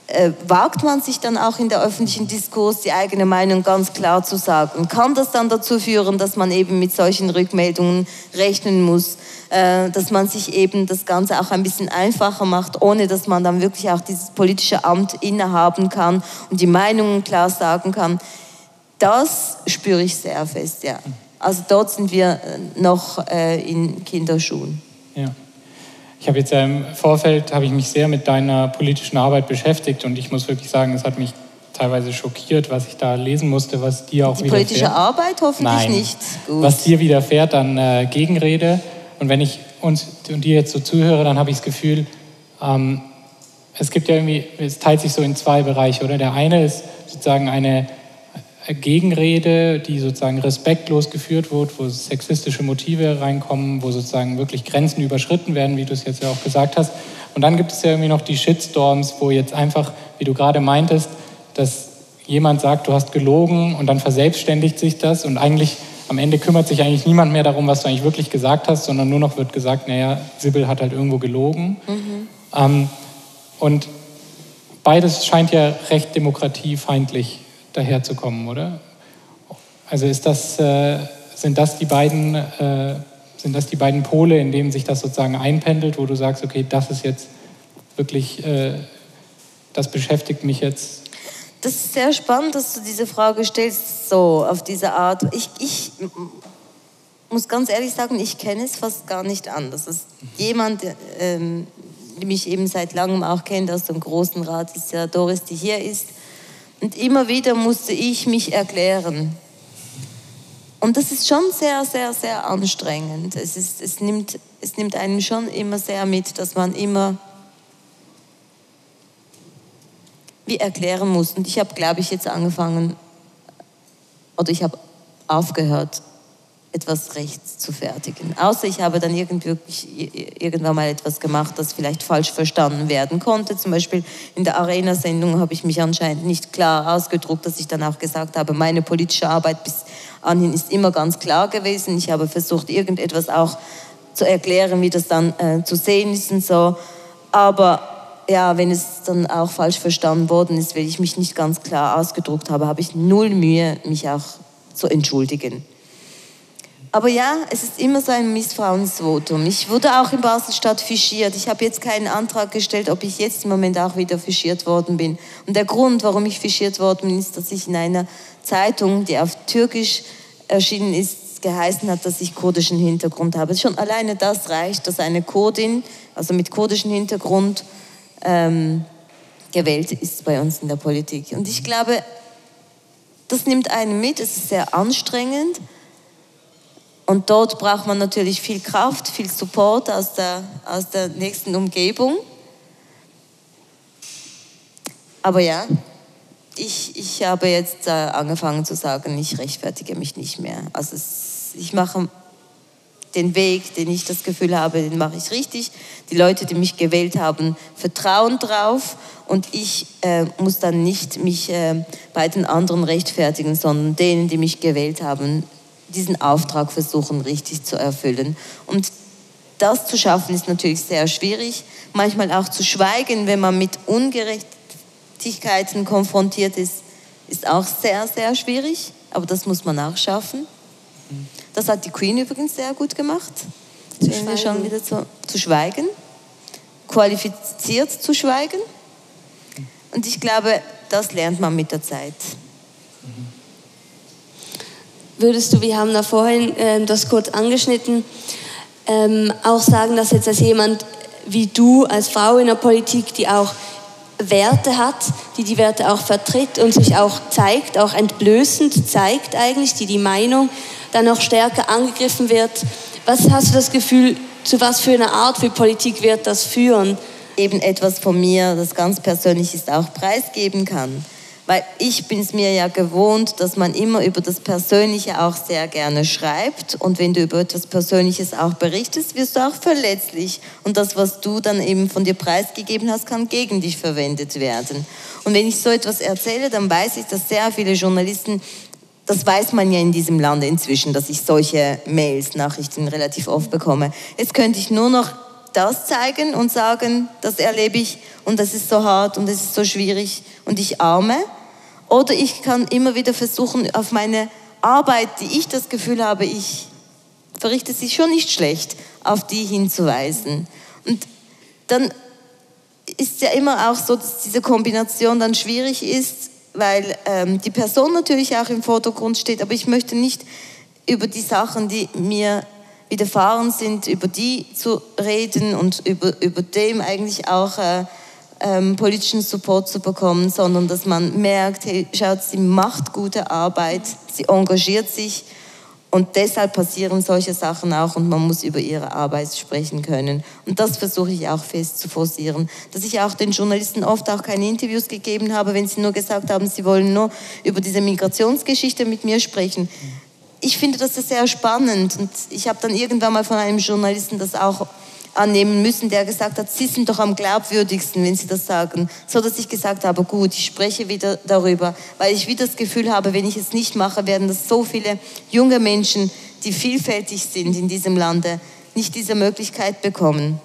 Speaker 4: äh, wagt man sich dann auch in der öffentlichen Diskurs die eigene Meinung ganz klar zu sagen? Kann das dann dazu führen, dass man eben mit solchen Rückmeldungen rechnen muss, äh, dass man sich eben das Ganze auch ein bisschen einfacher macht, ohne dass man dann wirklich auch dieses politische Amt innehaben kann und die Meinungen klar sagen kann? Das spüre ich sehr fest, ja. Also dort sind wir äh, noch in Kinderschuhen.
Speaker 2: Ja. Ich habe jetzt im Vorfeld habe ich mich sehr mit deiner politischen Arbeit beschäftigt und ich muss wirklich sagen, es hat mich teilweise schockiert, was ich da lesen musste, was dir auch
Speaker 4: Die
Speaker 2: widerfährt.
Speaker 4: politische Arbeit hoffentlich
Speaker 2: Nein,
Speaker 4: nicht.
Speaker 2: Gut. Was dir widerfährt, dann äh, Gegenrede. Und wenn ich uns und dir jetzt so zuhöre, dann habe ich das Gefühl, ähm, es gibt ja irgendwie, es teilt sich so in zwei Bereiche, oder? Der eine ist sozusagen eine Gegenrede, die sozusagen respektlos geführt wird, wo sexistische Motive reinkommen, wo sozusagen wirklich Grenzen überschritten werden, wie du es jetzt ja auch gesagt hast. Und dann gibt es ja irgendwie noch die Shitstorms, wo jetzt einfach, wie du gerade meintest, dass jemand sagt, du hast gelogen und dann verselbstständigt sich das und eigentlich am Ende kümmert sich eigentlich niemand mehr darum, was du eigentlich wirklich gesagt hast, sondern nur noch wird gesagt, naja, Sibyl hat halt irgendwo gelogen. Mhm. Ähm, und beides scheint ja recht demokratiefeindlich daherzukommen, oder? Also ist das, äh, sind, das die beiden, äh, sind das die beiden Pole, in denen sich das sozusagen einpendelt, wo du sagst, okay, das ist jetzt wirklich, äh, das beschäftigt mich jetzt?
Speaker 4: Das ist sehr spannend, dass du diese Frage stellst, so auf diese Art. Ich, ich muss ganz ehrlich sagen, ich kenne es fast gar nicht anders. Dass jemand, ähm, die mich eben seit langem auch kennt aus dem Großen Rat, ist ja Doris, die hier ist, und immer wieder musste ich mich erklären. Und das ist schon sehr, sehr, sehr anstrengend. Es, ist, es, nimmt, es nimmt einen schon immer sehr mit, dass man immer wie erklären muss. Und ich habe, glaube ich, jetzt angefangen, oder ich habe aufgehört, etwas rechts zu fertigen. Außer ich habe dann irgendwann mal etwas gemacht, das vielleicht falsch verstanden werden konnte. Zum Beispiel in der Arena-Sendung habe ich mich anscheinend nicht klar ausgedruckt, dass ich dann auch gesagt habe, meine politische Arbeit bis anhin ist immer ganz klar gewesen. Ich habe versucht, irgendetwas auch zu erklären, wie das dann äh, zu sehen ist und so. Aber ja, wenn es dann auch falsch verstanden worden ist, weil ich mich nicht ganz klar ausgedruckt habe, habe ich null Mühe, mich auch zu entschuldigen. Aber ja, es ist immer so ein Missfrauensvotum. Ich wurde auch in Basel-Stadt fischiert. Ich habe jetzt keinen Antrag gestellt, ob ich jetzt im Moment auch wieder fischiert worden bin. Und der Grund, warum ich fischiert worden bin, ist, dass ich in einer Zeitung, die auf Türkisch erschienen ist, geheißen hat, dass ich kurdischen Hintergrund habe. Schon alleine das reicht, dass eine Kurdin, also mit kurdischem Hintergrund, ähm, gewählt ist bei uns in der Politik. Und ich glaube, das nimmt einen mit, es ist sehr anstrengend. Und dort braucht man natürlich viel Kraft, viel Support aus der, aus der nächsten Umgebung. Aber ja, ich, ich habe jetzt äh, angefangen zu sagen, ich rechtfertige mich nicht mehr. Also es, ich mache den Weg, den ich das Gefühl habe, den mache ich richtig. Die Leute, die mich gewählt haben, vertrauen drauf und ich äh, muss dann nicht mich äh, bei den anderen rechtfertigen, sondern denen, die mich gewählt haben, diesen Auftrag versuchen richtig zu erfüllen. Und das zu schaffen ist natürlich sehr schwierig. Manchmal auch zu schweigen, wenn man mit Ungerechtigkeiten konfrontiert ist, ist auch sehr, sehr schwierig. Aber das muss man auch schaffen. Das hat die Queen übrigens sehr gut gemacht. Zu wir schon wieder zu, zu schweigen, qualifiziert zu schweigen. Und ich glaube, das lernt man mit der Zeit.
Speaker 3: Würdest du, wir haben da vorhin äh, das kurz angeschnitten, ähm, auch sagen, dass jetzt als jemand wie du, als Frau in der Politik, die auch Werte hat, die die Werte auch vertritt und sich auch zeigt, auch entblößend zeigt eigentlich, die die Meinung dann noch stärker angegriffen wird. Was hast du das Gefühl, zu was für einer Art für Politik wird das führen?
Speaker 4: Eben etwas von mir, das ganz persönlich ist, auch preisgeben kann. Weil ich bin es mir ja gewohnt, dass man immer über das Persönliche auch sehr gerne schreibt. Und wenn du über etwas Persönliches auch berichtest, wirst du auch verletzlich. Und das, was du dann eben von dir preisgegeben hast, kann gegen dich verwendet werden. Und wenn ich so etwas erzähle, dann weiß ich, dass sehr viele Journalisten das weiß man ja in diesem Land inzwischen, dass ich solche Mails, Nachrichten relativ oft bekomme. Jetzt könnte ich nur noch das zeigen und sagen, das erlebe ich und das ist so hart und es ist so schwierig und ich arme. Oder ich kann immer wieder versuchen, auf meine Arbeit, die ich das Gefühl habe, ich verrichte sie schon nicht schlecht, auf die hinzuweisen. Und dann ist ja immer auch so, dass diese Kombination dann schwierig ist, weil ähm, die Person natürlich auch im Vordergrund steht, aber ich möchte nicht über die Sachen, die mir widerfahren sind, über die zu reden und über, über dem eigentlich auch äh, ähm, politischen Support zu bekommen, sondern dass man merkt, hey, schaut, sie macht gute Arbeit, sie engagiert sich und deshalb passieren solche Sachen auch und man muss über ihre Arbeit sprechen können. Und das versuche ich auch fest zu forcieren. Dass ich auch den Journalisten oft auch keine Interviews gegeben habe, wenn sie nur gesagt haben, sie wollen nur über diese Migrationsgeschichte mit mir sprechen. Ich finde das sehr spannend und ich habe dann irgendwann mal von einem Journalisten das auch annehmen müssen, der gesagt hat, Sie sind doch am glaubwürdigsten, wenn Sie das sagen. So dass ich gesagt habe, gut, ich spreche wieder darüber, weil ich wieder das Gefühl habe, wenn ich es nicht mache, werden das so viele junge Menschen, die vielfältig sind in diesem Lande, nicht diese Möglichkeit bekommen.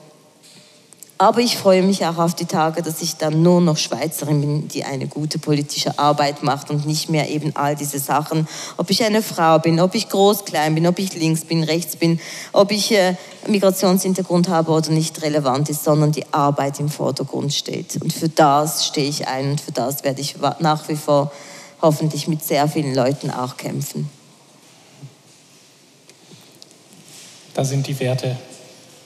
Speaker 4: Aber ich freue mich auch auf die Tage, dass ich dann nur noch Schweizerin bin, die eine gute politische Arbeit macht und nicht mehr eben all diese Sachen, ob ich eine Frau bin, ob ich groß, klein bin, ob ich links bin, rechts bin, ob ich äh, Migrationshintergrund habe oder nicht relevant ist, sondern die Arbeit im Vordergrund steht. Und für das stehe ich ein und für das werde ich nach wie vor hoffentlich mit sehr vielen Leuten auch kämpfen.
Speaker 2: Da sind die Werte,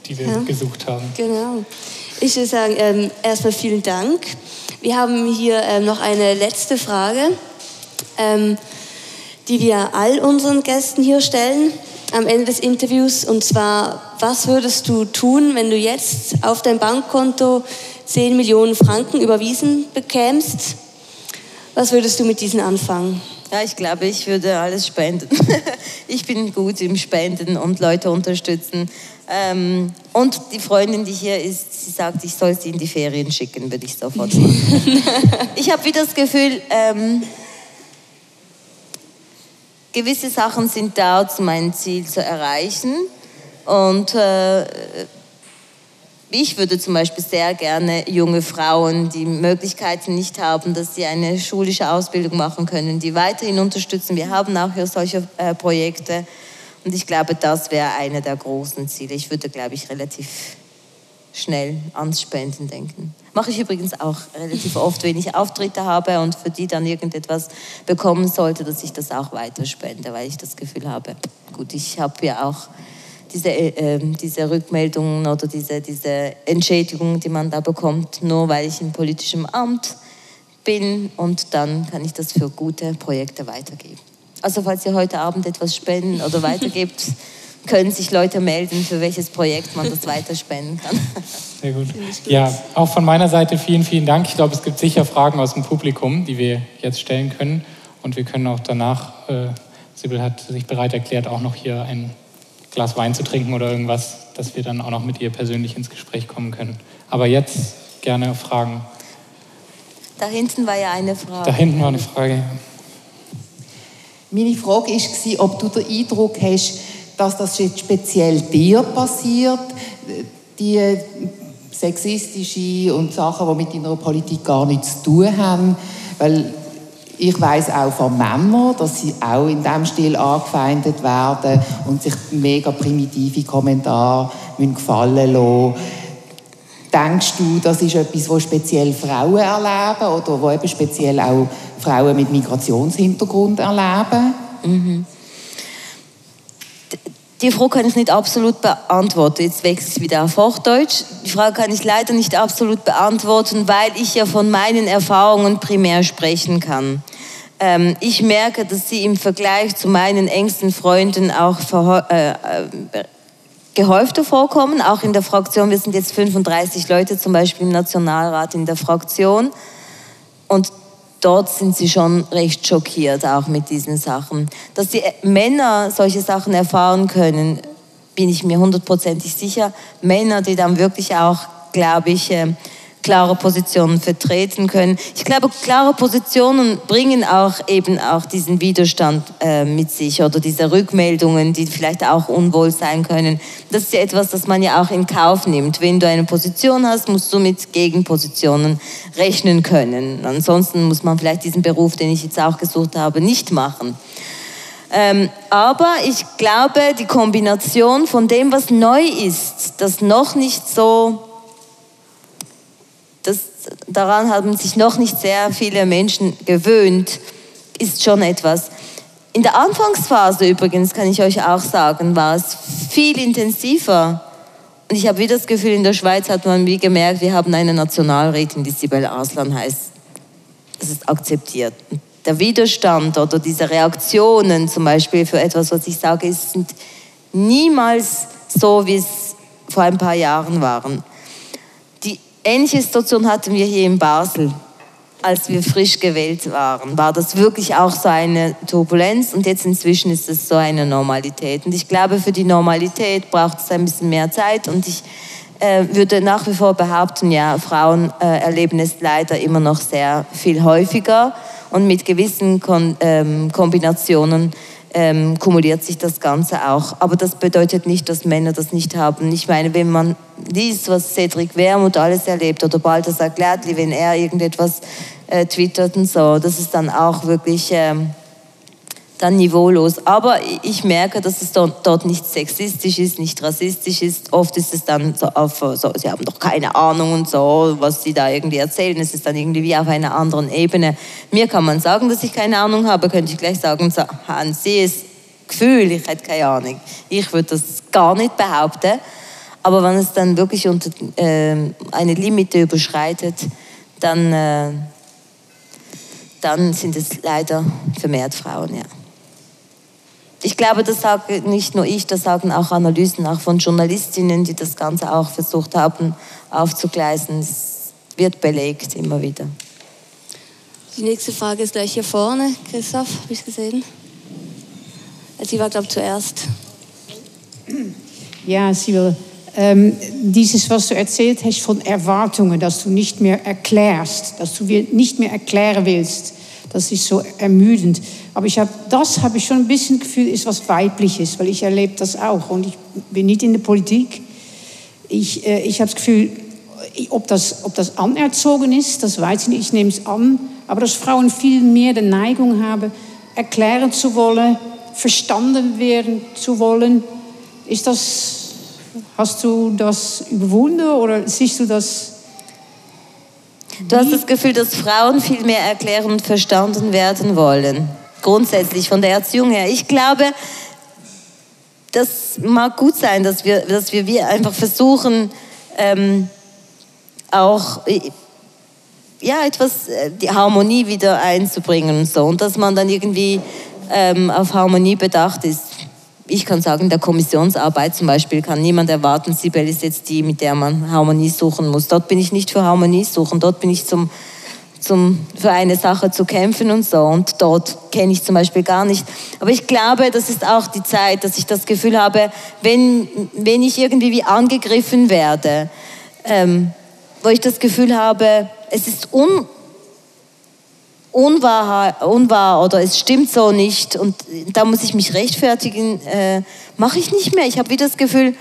Speaker 2: die wir ja, gesucht haben.
Speaker 3: Genau. Ich würde sagen, ähm, erstmal vielen Dank. Wir haben hier ähm, noch eine letzte Frage, ähm, die wir all unseren Gästen hier stellen am Ende des Interviews. Und zwar, was würdest du tun, wenn du jetzt auf dein Bankkonto 10 Millionen Franken überwiesen bekämst? Was würdest du mit diesen anfangen?
Speaker 4: Ja, ich glaube, ich würde alles spenden. ich bin gut im Spenden und Leute unterstützen. Ähm, und die Freundin, die hier ist, sie sagt, ich soll sie in die Ferien schicken, würde ich sofort machen. ich habe wieder das Gefühl, ähm, gewisse Sachen sind da, um mein Ziel zu erreichen. Und äh, ich würde zum Beispiel sehr gerne junge Frauen, die Möglichkeiten nicht haben, dass sie eine schulische Ausbildung machen können, die weiterhin unterstützen. Wir haben auch hier solche äh, Projekte. Und ich glaube, das wäre eine der großen Ziele. Ich würde, glaube ich, relativ schnell ans Spenden denken. Mache ich übrigens auch relativ oft, wenn ich Auftritte habe und für die dann irgendetwas bekommen sollte, dass ich das auch weiter spende, weil ich das Gefühl habe, gut, ich habe ja auch diese, äh, ähm, diese Rückmeldungen oder diese, diese Entschädigungen, die man da bekommt, nur weil ich in politischem Amt bin und dann kann ich das für gute Projekte weitergeben. Also falls ihr heute Abend etwas spenden oder weitergibt, können sich Leute melden, für welches Projekt man das weiterspenden kann.
Speaker 2: Sehr gut. Ja, auch von meiner Seite vielen, vielen Dank. Ich glaube, es gibt sicher Fragen aus dem Publikum, die wir jetzt stellen können. Und wir können auch danach, äh, Sibyl hat sich bereit erklärt, auch noch hier ein Glas Wein zu trinken oder irgendwas, dass wir dann auch noch mit ihr persönlich ins Gespräch kommen können. Aber jetzt gerne Fragen.
Speaker 4: Da hinten war ja eine Frage.
Speaker 2: Da hinten war eine Frage.
Speaker 5: Meine Frage war, ob du den Eindruck hast, dass das jetzt speziell dir passiert, die sexistische und Sachen, die mit deiner Politik gar nichts zu tun haben, weil ich weiß auch von Männern, dass sie auch in diesem Stil angefeindet werden und sich mega primitive Kommentare gefallen lassen. Denkst du, das ist etwas, was speziell Frauen erleben oder wo eben speziell auch Frauen mit Migrationshintergrund erleben? Mhm.
Speaker 4: Die Frage kann ich nicht absolut beantworten. Jetzt wechsle ich wieder auf Hochdeutsch. Die Frage kann ich leider nicht absolut beantworten, weil ich ja von meinen Erfahrungen primär sprechen kann. Ähm, ich merke, dass sie im Vergleich zu meinen engsten Freunden auch äh, äh, gehäufter vorkommen, auch in der Fraktion. Wir sind jetzt 35 Leute zum Beispiel im Nationalrat in der Fraktion. Und dort sind sie schon recht schockiert auch mit diesen Sachen. Dass die Männer solche Sachen erfahren können, bin ich mir hundertprozentig sicher. Männer, die dann wirklich auch, glaube ich, äh, klare Positionen vertreten können. Ich glaube, klare Positionen bringen auch eben auch diesen Widerstand äh, mit sich oder diese Rückmeldungen, die vielleicht auch unwohl sein können. Das ist ja etwas, das man ja auch in Kauf nimmt. Wenn du eine Position hast, musst du mit Gegenpositionen rechnen können. Ansonsten muss man vielleicht diesen Beruf, den ich jetzt auch gesucht habe, nicht machen. Ähm, aber ich glaube, die Kombination von dem, was neu ist, das noch nicht so das, daran haben sich noch nicht sehr viele Menschen gewöhnt, ist schon etwas. In der Anfangsphase übrigens, kann ich euch auch sagen, war es viel intensiver. Und ich habe wieder das Gefühl, in der Schweiz hat man wie gemerkt, wir haben eine Nationalrätin, die Sibel Aslan heißt. Das ist akzeptiert. Der Widerstand oder diese Reaktionen zum Beispiel für etwas, was ich sage, sind niemals so, wie es vor ein paar Jahren waren. Ähnliche Situation hatten wir hier in Basel, als wir frisch gewählt waren. War das wirklich auch so eine Turbulenz und jetzt inzwischen ist es so eine Normalität. Und ich glaube, für die Normalität braucht es ein bisschen mehr Zeit und ich äh, würde nach wie vor behaupten, ja, Frauen äh, erleben es leider immer noch sehr viel häufiger und mit gewissen Kon ähm, Kombinationen ähm, kumuliert sich das Ganze auch. Aber das bedeutet nicht, dass Männer das nicht haben. Ich meine, wenn man liest, was Cedric Wermuth alles erlebt oder Balthasar Gladli, wenn er irgendetwas äh, twittert und so, das ist dann auch wirklich ähm, dann niveaulos. Aber ich merke, dass es dort, dort nicht sexistisch ist, nicht rassistisch ist. Oft ist es dann so auf, so, sie haben doch keine Ahnung und so, was sie da irgendwie erzählen. Es ist dann irgendwie wie auf einer anderen Ebene. Mir kann man sagen, dass ich keine Ahnung habe, könnte ich gleich sagen, so, haben Sie es Gefühl, ich hätte keine Ahnung. Ich würde das gar nicht behaupten. Aber wenn es dann wirklich unter äh, eine Limite überschreitet, dann, äh, dann sind es leider vermehrt Frauen, ja. Ich glaube, das sage nicht nur ich, das sagen auch Analysen auch von Journalistinnen, die das Ganze auch versucht haben aufzugleisen. Es wird belegt immer wieder.
Speaker 3: Die nächste Frage ist gleich hier vorne. Christoph, habe ich gesehen? Sie war, glaube ich, zuerst.
Speaker 6: Ja, Sibyl. Ähm, dieses, was du erzählt hast von Erwartungen, dass du nicht mehr erklärst, dass du nicht mehr erklären willst, das ist so ermüdend. Aber ich habe, das habe ich schon ein bisschen Gefühl, ist was Weibliches, weil ich erlebe das auch. Und ich bin nicht in der Politik. Ich, äh, ich habe das Gefühl, ob das, ob das anerzogen ist, das weiß ich nicht, ich nehme es an. Aber dass Frauen viel mehr die Neigung haben, erklären zu wollen, verstanden werden zu wollen. Ist das, hast du das überwunden oder siehst du das
Speaker 4: Du hast das Gefühl, dass Frauen viel mehr erklären und verstanden werden wollen. Grundsätzlich von der Erziehung her. Ich glaube, das mag gut sein, dass wir, dass wir, wir einfach versuchen, ähm, auch ja, etwas, äh, die Harmonie wieder einzubringen und so. Und dass man dann irgendwie ähm, auf Harmonie bedacht ist. Ich kann sagen, in der Kommissionsarbeit zum Beispiel kann niemand erwarten, Sibel ist jetzt die, mit der man Harmonie suchen muss. Dort bin ich nicht für Harmonie suchen, dort bin ich zum, zum, für eine Sache zu kämpfen und so. Und dort kenne ich zum Beispiel gar nicht. Aber ich glaube, das ist auch die Zeit, dass ich das Gefühl habe, wenn, wenn ich irgendwie wie angegriffen werde, ähm, wo ich das Gefühl habe, es ist un, unwahr, unwahr oder es stimmt so nicht und da muss ich mich rechtfertigen, äh, mache ich nicht mehr. Ich habe wieder das Gefühl,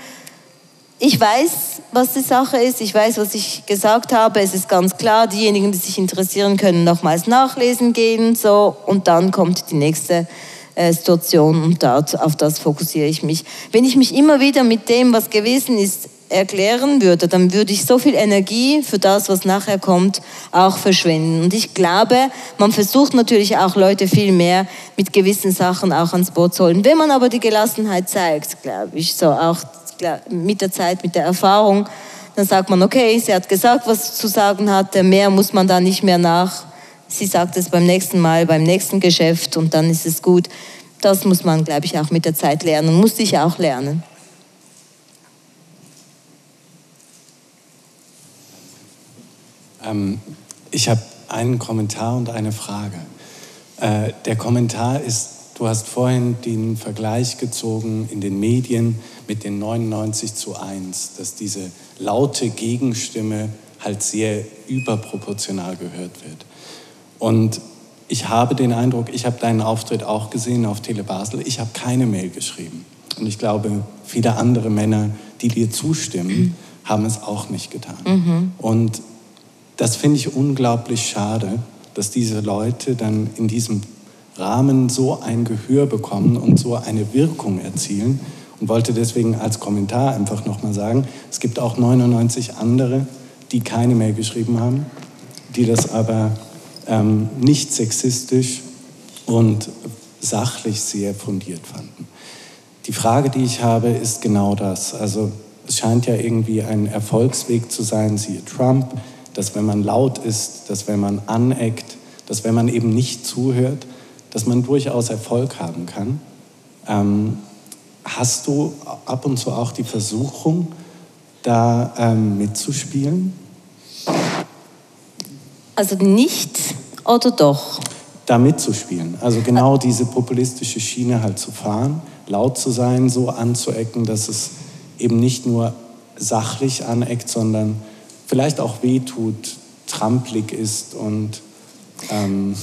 Speaker 4: ich weiß, was die Sache ist, ich weiß, was ich gesagt habe, es ist ganz klar, diejenigen, die sich interessieren, können nochmals nachlesen gehen so, und dann kommt die nächste äh, Situation und dort, auf das fokussiere ich mich. Wenn ich mich immer wieder mit dem, was gewesen ist, erklären würde, dann würde ich so viel Energie für das, was nachher kommt, auch verschwenden. Und ich glaube, man versucht natürlich auch Leute viel mehr mit gewissen Sachen auch ans Boot zu holen. Wenn man aber die Gelassenheit zeigt, glaube ich, so auch mit der Zeit, mit der Erfahrung, dann sagt man, okay, sie hat gesagt, was sie zu sagen hatte, mehr muss man da nicht mehr nach. Sie sagt es beim nächsten Mal, beim nächsten Geschäft und dann ist es gut. Das muss man, glaube ich, auch mit der Zeit lernen, muss ich auch lernen.
Speaker 7: Ähm, ich habe einen Kommentar und eine Frage. Äh, der Kommentar ist, du hast vorhin den Vergleich gezogen in den Medien mit den 99 zu 1, dass diese laute Gegenstimme halt sehr überproportional gehört wird. Und ich habe den Eindruck, ich habe deinen Auftritt auch gesehen auf Tele Basel, ich habe keine Mail geschrieben. Und ich glaube, viele andere Männer, die dir zustimmen, mhm. haben es auch nicht getan. Mhm. Und das finde ich unglaublich schade, dass diese Leute dann in diesem Rahmen so ein Gehör bekommen und so eine Wirkung erzielen. Und wollte deswegen als Kommentar einfach nochmal sagen, es gibt auch 99 andere, die keine Mail geschrieben haben, die das aber ähm, nicht sexistisch und sachlich sehr fundiert fanden. Die Frage, die ich habe, ist genau das. Also es scheint ja irgendwie ein Erfolgsweg zu sein, siehe Trump, dass wenn man laut ist, dass wenn man aneckt, dass wenn man eben nicht zuhört, dass man durchaus Erfolg haben kann. Ähm, hast du ab und zu auch die Versuchung, da ähm, mitzuspielen?
Speaker 4: Also nicht oder doch?
Speaker 7: Da mitzuspielen. Also genau diese populistische Schiene halt zu fahren, laut zu sein, so anzuecken, dass es eben nicht nur sachlich aneckt, sondern vielleicht auch wehtut, trampelig ist und ähm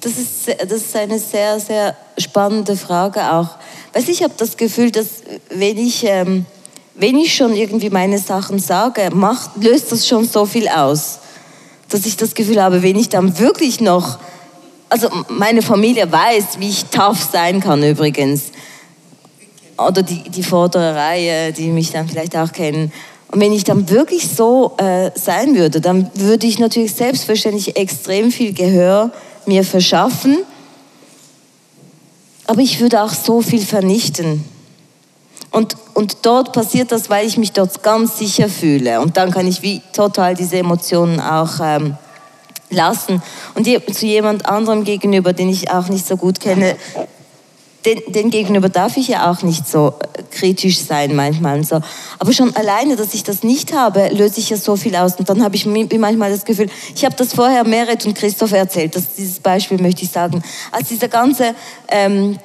Speaker 4: das ist, das ist eine sehr, sehr spannende Frage auch. Weiß ich habe das Gefühl, dass wenn ich, ähm, wenn ich schon irgendwie meine Sachen sage, macht, löst das schon so viel aus, dass ich das Gefühl habe, wenn ich dann wirklich noch, also meine Familie weiß, wie ich tough sein kann übrigens, oder die, die vordere Reihe, die mich dann vielleicht auch kennen, und wenn ich dann wirklich so äh, sein würde, dann würde ich natürlich selbstverständlich extrem viel Gehör mir verschaffen, aber ich würde auch so viel vernichten. Und, und dort passiert das, weil ich mich dort ganz sicher fühle. Und dann kann ich wie total diese Emotionen auch ähm, lassen. Und je, zu jemand anderem gegenüber, den ich auch nicht so gut kenne, den, den, gegenüber darf ich ja auch nicht so äh, kritisch sein manchmal. So. Aber schon alleine, dass ich das nicht habe, löse ich ja so viel aus. Und dann habe ich manchmal das Gefühl, ich habe das vorher Meret und Christoph erzählt, das, dieses Beispiel möchte ich sagen. Als dieser ganze ähm,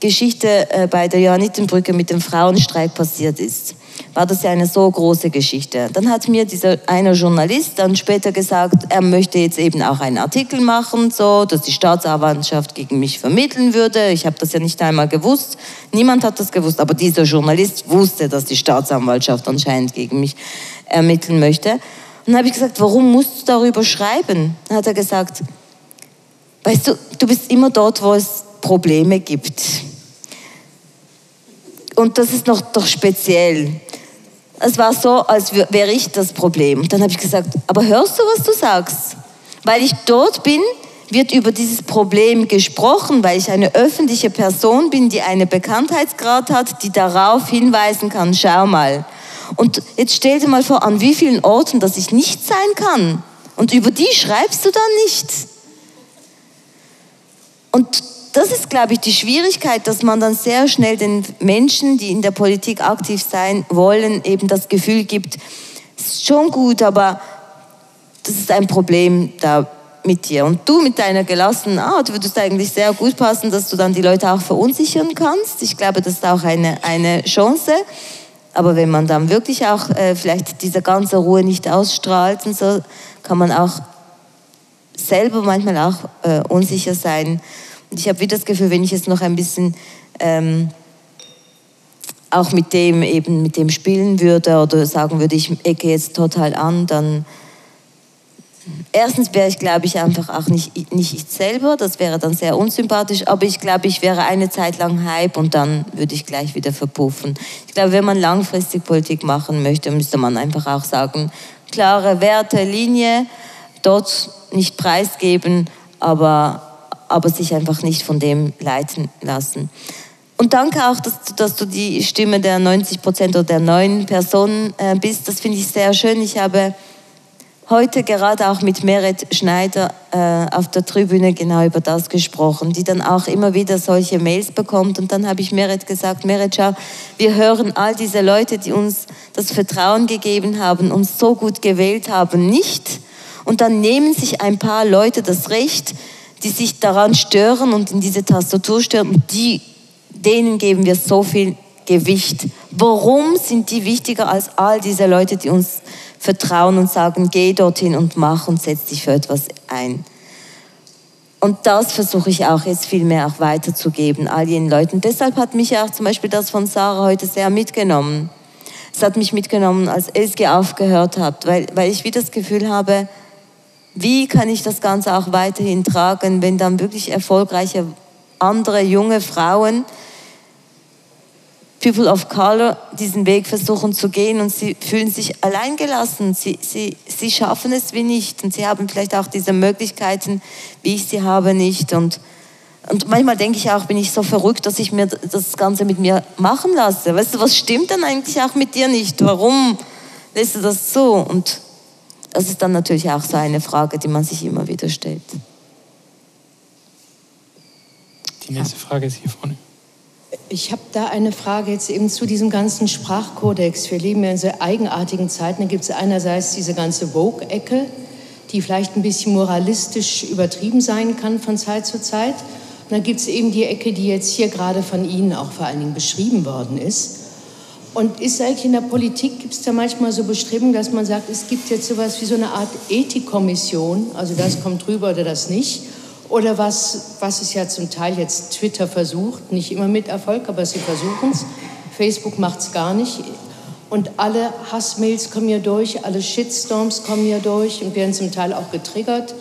Speaker 4: Geschichte äh, bei der Johannitenbrücke mit dem Frauenstreik passiert ist, war das ja eine so große Geschichte. Dann hat mir dieser eine Journalist dann später gesagt, er möchte jetzt eben auch einen Artikel machen, so, dass die Staatsanwaltschaft gegen mich vermitteln würde. Ich habe das ja nicht einmal gewusst. Niemand hat das gewusst, aber dieser Journalist wusste, dass die Staatsanwaltschaft anscheinend gegen mich ermitteln möchte. Und dann habe ich gesagt, warum musst du darüber schreiben? Dann hat er gesagt, weißt du, du bist immer dort, wo es Probleme gibt und das ist noch doch speziell. Es war so, als wäre ich das Problem. Dann habe ich gesagt, aber hörst du, was du sagst? Weil ich dort bin, wird über dieses Problem gesprochen, weil ich eine öffentliche Person bin, die einen Bekanntheitsgrad hat, die darauf hinweisen kann, schau mal. Und jetzt stell dir mal vor, an wie vielen Orten, dass ich nicht sein kann. Und über die schreibst du dann nicht. Und das ist, glaube ich, die Schwierigkeit, dass man dann sehr schnell den Menschen, die in der Politik aktiv sein wollen, eben das Gefühl gibt, es ist schon gut, aber das ist ein Problem da mit dir. Und du mit deiner gelassenen Art würdest eigentlich sehr gut passen, dass du dann die Leute auch verunsichern kannst. Ich glaube, das ist auch eine, eine Chance. Aber wenn man dann wirklich auch äh, vielleicht diese ganze Ruhe nicht ausstrahlt und so, kann man auch selber manchmal auch äh, unsicher sein. Ich habe wieder das Gefühl, wenn ich jetzt noch ein bisschen ähm, auch mit dem eben mit dem spielen würde oder sagen würde, ich ecke jetzt total an, dann erstens wäre ich, glaube ich, einfach auch nicht, nicht ich selber, das wäre dann sehr unsympathisch, aber ich glaube, ich wäre eine Zeit lang Hype und dann würde ich gleich wieder verpuffen. Ich glaube, wenn man langfristig Politik machen möchte, müsste man einfach auch sagen, klare Werte, Linie, dort nicht preisgeben, aber aber sich einfach nicht von dem leiten lassen. Und danke auch, dass, dass du die Stimme der 90 Prozent oder der neuen Personen äh, bist. Das finde ich sehr schön. Ich habe heute gerade auch mit Meret Schneider äh, auf der Tribüne genau über das gesprochen, die dann auch immer wieder solche Mails bekommt. Und dann habe ich Meret gesagt, Meret, schau, wir hören all diese Leute, die uns das Vertrauen gegeben haben, uns so gut gewählt haben, nicht. Und dann nehmen sich ein paar Leute das Recht, die sich daran stören und in diese Tastatur stören, die, denen geben wir so viel Gewicht. Warum sind die wichtiger als all diese Leute, die uns vertrauen und sagen, geh dorthin und mach und setz dich für etwas ein? Und das versuche ich auch jetzt viel mehr auch weiterzugeben, all jenen Leuten. Deshalb hat mich auch zum Beispiel das von Sarah heute sehr mitgenommen. Es hat mich mitgenommen, als Elske aufgehört hat, weil, weil ich wieder das Gefühl habe, wie kann ich das Ganze auch weiterhin tragen, wenn dann wirklich erfolgreiche andere junge Frauen, People of Color, diesen Weg versuchen zu gehen und sie fühlen sich alleingelassen. Sie, sie, sie schaffen es wie nicht und sie haben vielleicht auch diese Möglichkeiten, wie ich sie habe, nicht. Und, und manchmal denke ich auch, bin ich so verrückt, dass ich mir das Ganze mit mir machen lasse. Weißt du, was stimmt dann eigentlich auch mit dir nicht? Warum lässt du das so? Und das ist dann natürlich auch so eine Frage, die man sich immer wieder stellt.
Speaker 2: Die nächste Frage ist hier vorne.
Speaker 8: Ich habe da eine Frage jetzt eben zu diesem ganzen Sprachkodex. Wir leben ja in sehr eigenartigen Zeiten. Da gibt es einerseits diese ganze Vogue-Ecke, die vielleicht ein bisschen moralistisch übertrieben sein kann von Zeit zu Zeit. Und dann gibt es eben die Ecke, die jetzt hier gerade von Ihnen auch vor allen Dingen beschrieben worden ist. Und ist eigentlich in der Politik, gibt es da manchmal so Bestrebungen, dass man sagt, es gibt jetzt sowas wie so eine Art Ethikkommission, also das kommt drüber oder das nicht. Oder was, was es ja zum Teil jetzt Twitter versucht, nicht immer mit Erfolg, aber sie versuchen es. Facebook macht es gar nicht. Und alle Hassmails kommen ja durch, alle Shitstorms kommen ja durch und werden zum Teil auch getriggert.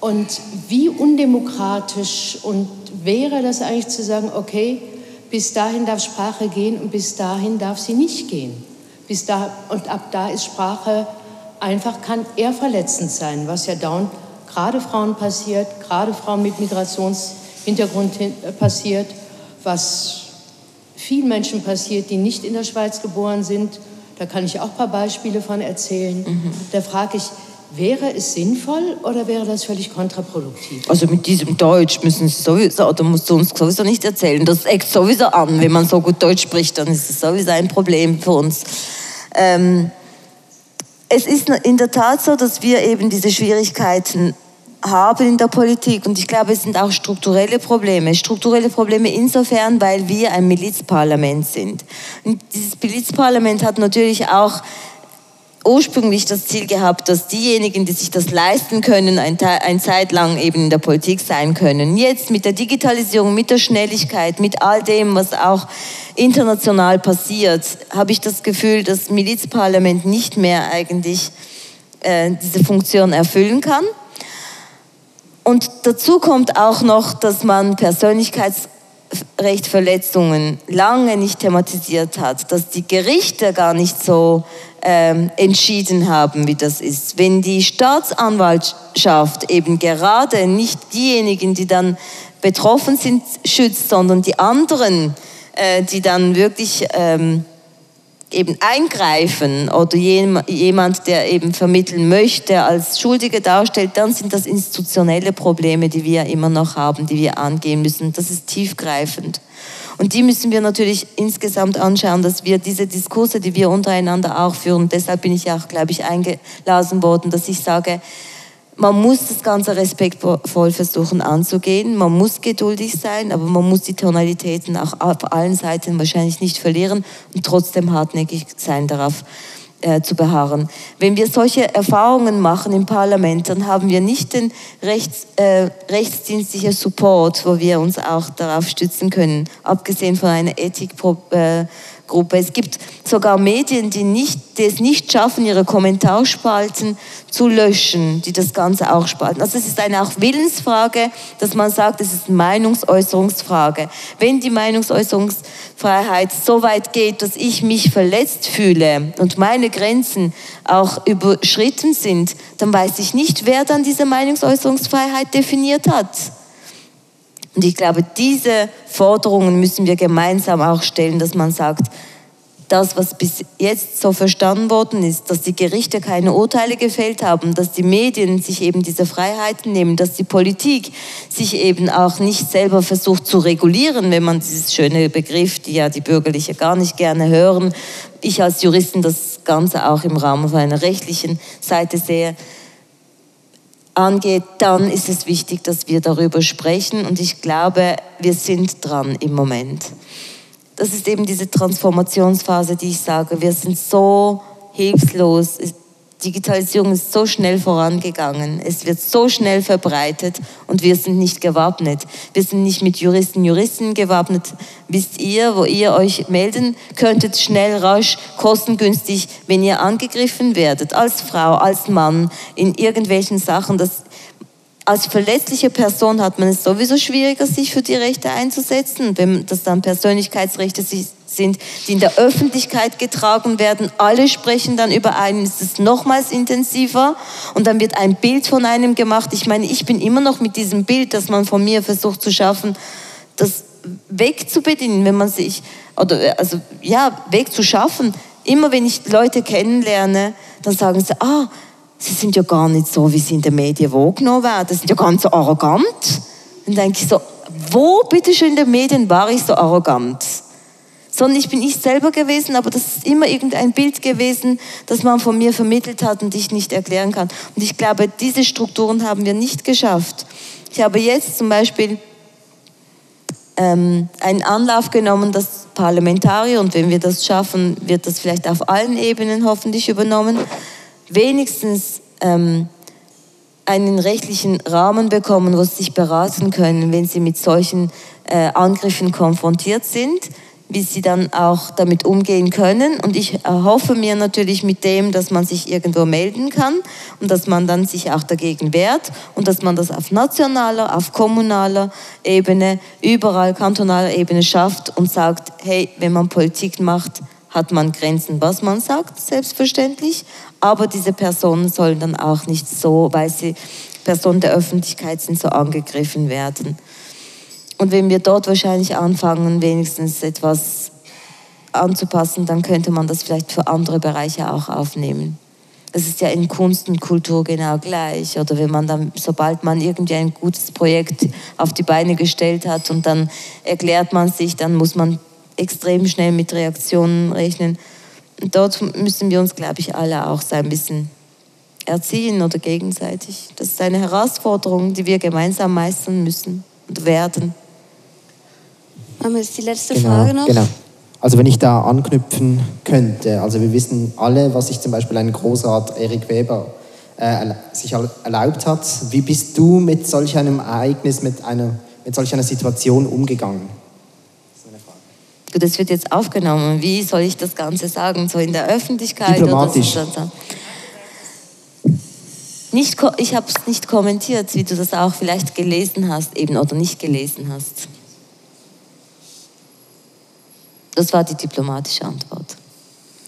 Speaker 8: Und wie undemokratisch und wäre das eigentlich zu sagen, okay, bis dahin darf Sprache gehen und bis dahin darf sie nicht gehen. Bis da, und ab da ist Sprache einfach, kann eher verletzend sein, was ja dauernd gerade Frauen passiert, gerade Frauen mit Migrationshintergrund äh, passiert, was vielen Menschen passiert, die nicht in der Schweiz geboren sind. Da kann ich auch ein paar Beispiele von erzählen. Mhm. Da frage ich, Wäre es sinnvoll oder wäre das völlig kontraproduktiv?
Speaker 4: Also mit diesem Deutsch müssen Sie sowieso, da musst du uns sowieso nicht erzählen. Das eckt sowieso an. Wenn man so gut Deutsch spricht, dann ist es sowieso ein Problem für uns. Ähm, es ist in der Tat so, dass wir eben diese Schwierigkeiten haben in der Politik und ich glaube, es sind auch strukturelle Probleme. Strukturelle Probleme insofern, weil wir ein Milizparlament sind. Und dieses Milizparlament hat natürlich auch ursprünglich das Ziel gehabt, dass diejenigen, die sich das leisten können, ein, ein Zeit lang eben in der Politik sein können. Jetzt mit der Digitalisierung, mit der Schnelligkeit, mit all dem, was auch international passiert, habe ich das Gefühl, dass Milizparlament nicht mehr eigentlich äh, diese Funktion erfüllen kann. Und dazu kommt auch noch, dass man Persönlichkeits Rechtverletzungen lange nicht thematisiert hat, dass die Gerichte gar nicht so ähm, entschieden haben, wie das ist. Wenn die Staatsanwaltschaft eben gerade nicht diejenigen, die dann betroffen sind, schützt, sondern die anderen, äh, die dann wirklich ähm, eben eingreifen oder jemand, der eben vermitteln möchte, als Schuldige darstellt, dann sind das institutionelle Probleme, die wir immer noch haben, die wir angehen müssen. Das ist tiefgreifend. Und die müssen wir natürlich insgesamt anschauen, dass wir diese Diskurse, die wir untereinander auch führen, deshalb bin ich auch, glaube ich, eingeladen worden, dass ich sage, man muss das Ganze respektvoll versuchen anzugehen, man muss geduldig sein, aber man muss die Tonalitäten auch auf allen Seiten wahrscheinlich nicht verlieren und trotzdem hartnäckig sein darauf äh, zu beharren. Wenn wir solche Erfahrungen machen im Parlament, dann haben wir nicht den rechts, äh, rechtsdienstlichen Support, wo wir uns auch darauf stützen können, abgesehen von einer Ethikprobe. Äh, Gruppe. Es gibt sogar Medien, die, nicht, die es nicht schaffen, ihre Kommentarspalten zu löschen, die das Ganze auch spalten. Also es ist eine auch Willensfrage, dass man sagt, es ist Meinungsäußerungsfrage. Wenn die Meinungsäußerungsfreiheit so weit geht, dass ich mich verletzt fühle und meine Grenzen auch überschritten sind, dann weiß ich nicht, wer dann diese Meinungsäußerungsfreiheit definiert hat. Und ich glaube, diese Forderungen müssen wir gemeinsam auch stellen, dass man sagt, das, was bis jetzt so verstanden worden ist, dass die Gerichte keine Urteile gefällt haben, dass die Medien sich eben diese Freiheiten nehmen, dass die Politik sich eben auch nicht selber versucht zu regulieren, wenn man dieses schöne Begriff, die ja die Bürgerliche gar nicht gerne hören, ich als Juristin das Ganze auch im Rahmen einer rechtlichen Seite sehe, angeht, dann ist es wichtig, dass wir darüber sprechen. Und ich glaube, wir sind dran im Moment. Das ist eben diese Transformationsphase, die ich sage. Wir sind so hilflos. Digitalisierung ist so schnell vorangegangen, es wird so schnell verbreitet und wir sind nicht gewappnet. Wir sind nicht mit Juristen, Juristen gewappnet. Wisst ihr, wo ihr euch melden könntet, schnell, rasch, kostengünstig, wenn ihr angegriffen werdet, als Frau, als Mann, in irgendwelchen Sachen. Das, als verletzliche Person hat man es sowieso schwieriger, sich für die Rechte einzusetzen. Wenn das dann Persönlichkeitsrechte sind, die in der Öffentlichkeit getragen werden. Alle sprechen dann über einen, ist es nochmals intensiver und dann wird ein Bild von einem gemacht. Ich meine, ich bin immer noch mit diesem Bild, das man von mir versucht zu schaffen, das wegzubedienen, wenn man sich, oder also ja, wegzuschaffen. Immer wenn ich Leute kennenlerne, dann sagen sie, ah, sie sind ja gar nicht so, wie sie in den Medien wahrgenommen werden, sie sind ja ganz so arrogant. Dann denke ich so, wo bitte schön in den Medien war ich so arrogant? sondern ich bin ich selber gewesen, aber das ist immer irgendein Bild gewesen, das man von mir vermittelt hat und ich nicht erklären kann. Und ich glaube, diese Strukturen haben wir nicht geschafft. Ich habe jetzt zum Beispiel ähm, einen Anlauf genommen, dass Parlamentarier, und wenn wir das schaffen, wird das vielleicht auf allen Ebenen hoffentlich übernommen, wenigstens ähm, einen rechtlichen Rahmen bekommen, wo sie sich beraten können, wenn sie mit solchen äh, Angriffen konfrontiert sind wie sie dann auch damit umgehen können. Und ich hoffe mir natürlich mit dem, dass man sich irgendwo melden kann und dass man dann sich auch dagegen wehrt und dass man das auf nationaler, auf kommunaler Ebene, überall kantonaler Ebene schafft und sagt, hey, wenn man Politik macht, hat man Grenzen, was man sagt, selbstverständlich. Aber diese Personen sollen dann auch nicht so, weil sie Personen der Öffentlichkeit sind, so angegriffen werden. Und wenn wir dort wahrscheinlich anfangen, wenigstens etwas anzupassen, dann könnte man das vielleicht für andere Bereiche auch aufnehmen. Das ist ja in Kunst und Kultur genau gleich. Oder wenn man dann, sobald man irgendwie ein gutes Projekt auf die Beine gestellt hat und dann erklärt man sich, dann muss man extrem schnell mit Reaktionen rechnen. Und dort müssen wir uns, glaube ich, alle auch so ein bisschen erziehen oder gegenseitig. Das ist eine Herausforderung, die wir gemeinsam meistern müssen und werden.
Speaker 3: Haben wir jetzt die letzte
Speaker 9: genau,
Speaker 3: Frage noch?
Speaker 9: Genau. Also wenn ich da anknüpfen könnte, also wir wissen alle, was sich zum Beispiel ein Großrat Erik Weber äh, sich erlaubt hat. Wie bist du mit solch einem Ereignis, mit, einer, mit solch einer Situation umgegangen?
Speaker 4: Das wird jetzt aufgenommen. Wie soll ich das Ganze sagen? So in der Öffentlichkeit?
Speaker 9: Diplomatisch.
Speaker 4: Oder so? Nicht, ich habe es nicht kommentiert, wie du das auch vielleicht gelesen hast eben oder nicht gelesen hast. Das war die diplomatische Antwort.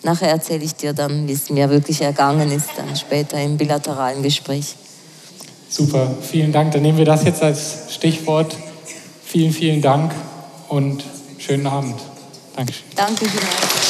Speaker 4: Nachher erzähle ich dir dann, wie es mir wirklich ergangen ist, dann später im bilateralen Gespräch.
Speaker 2: Super, vielen Dank. Dann nehmen wir das jetzt als Stichwort. Vielen, vielen Dank und schönen Abend. Dankeschön.
Speaker 4: Danke vielmals.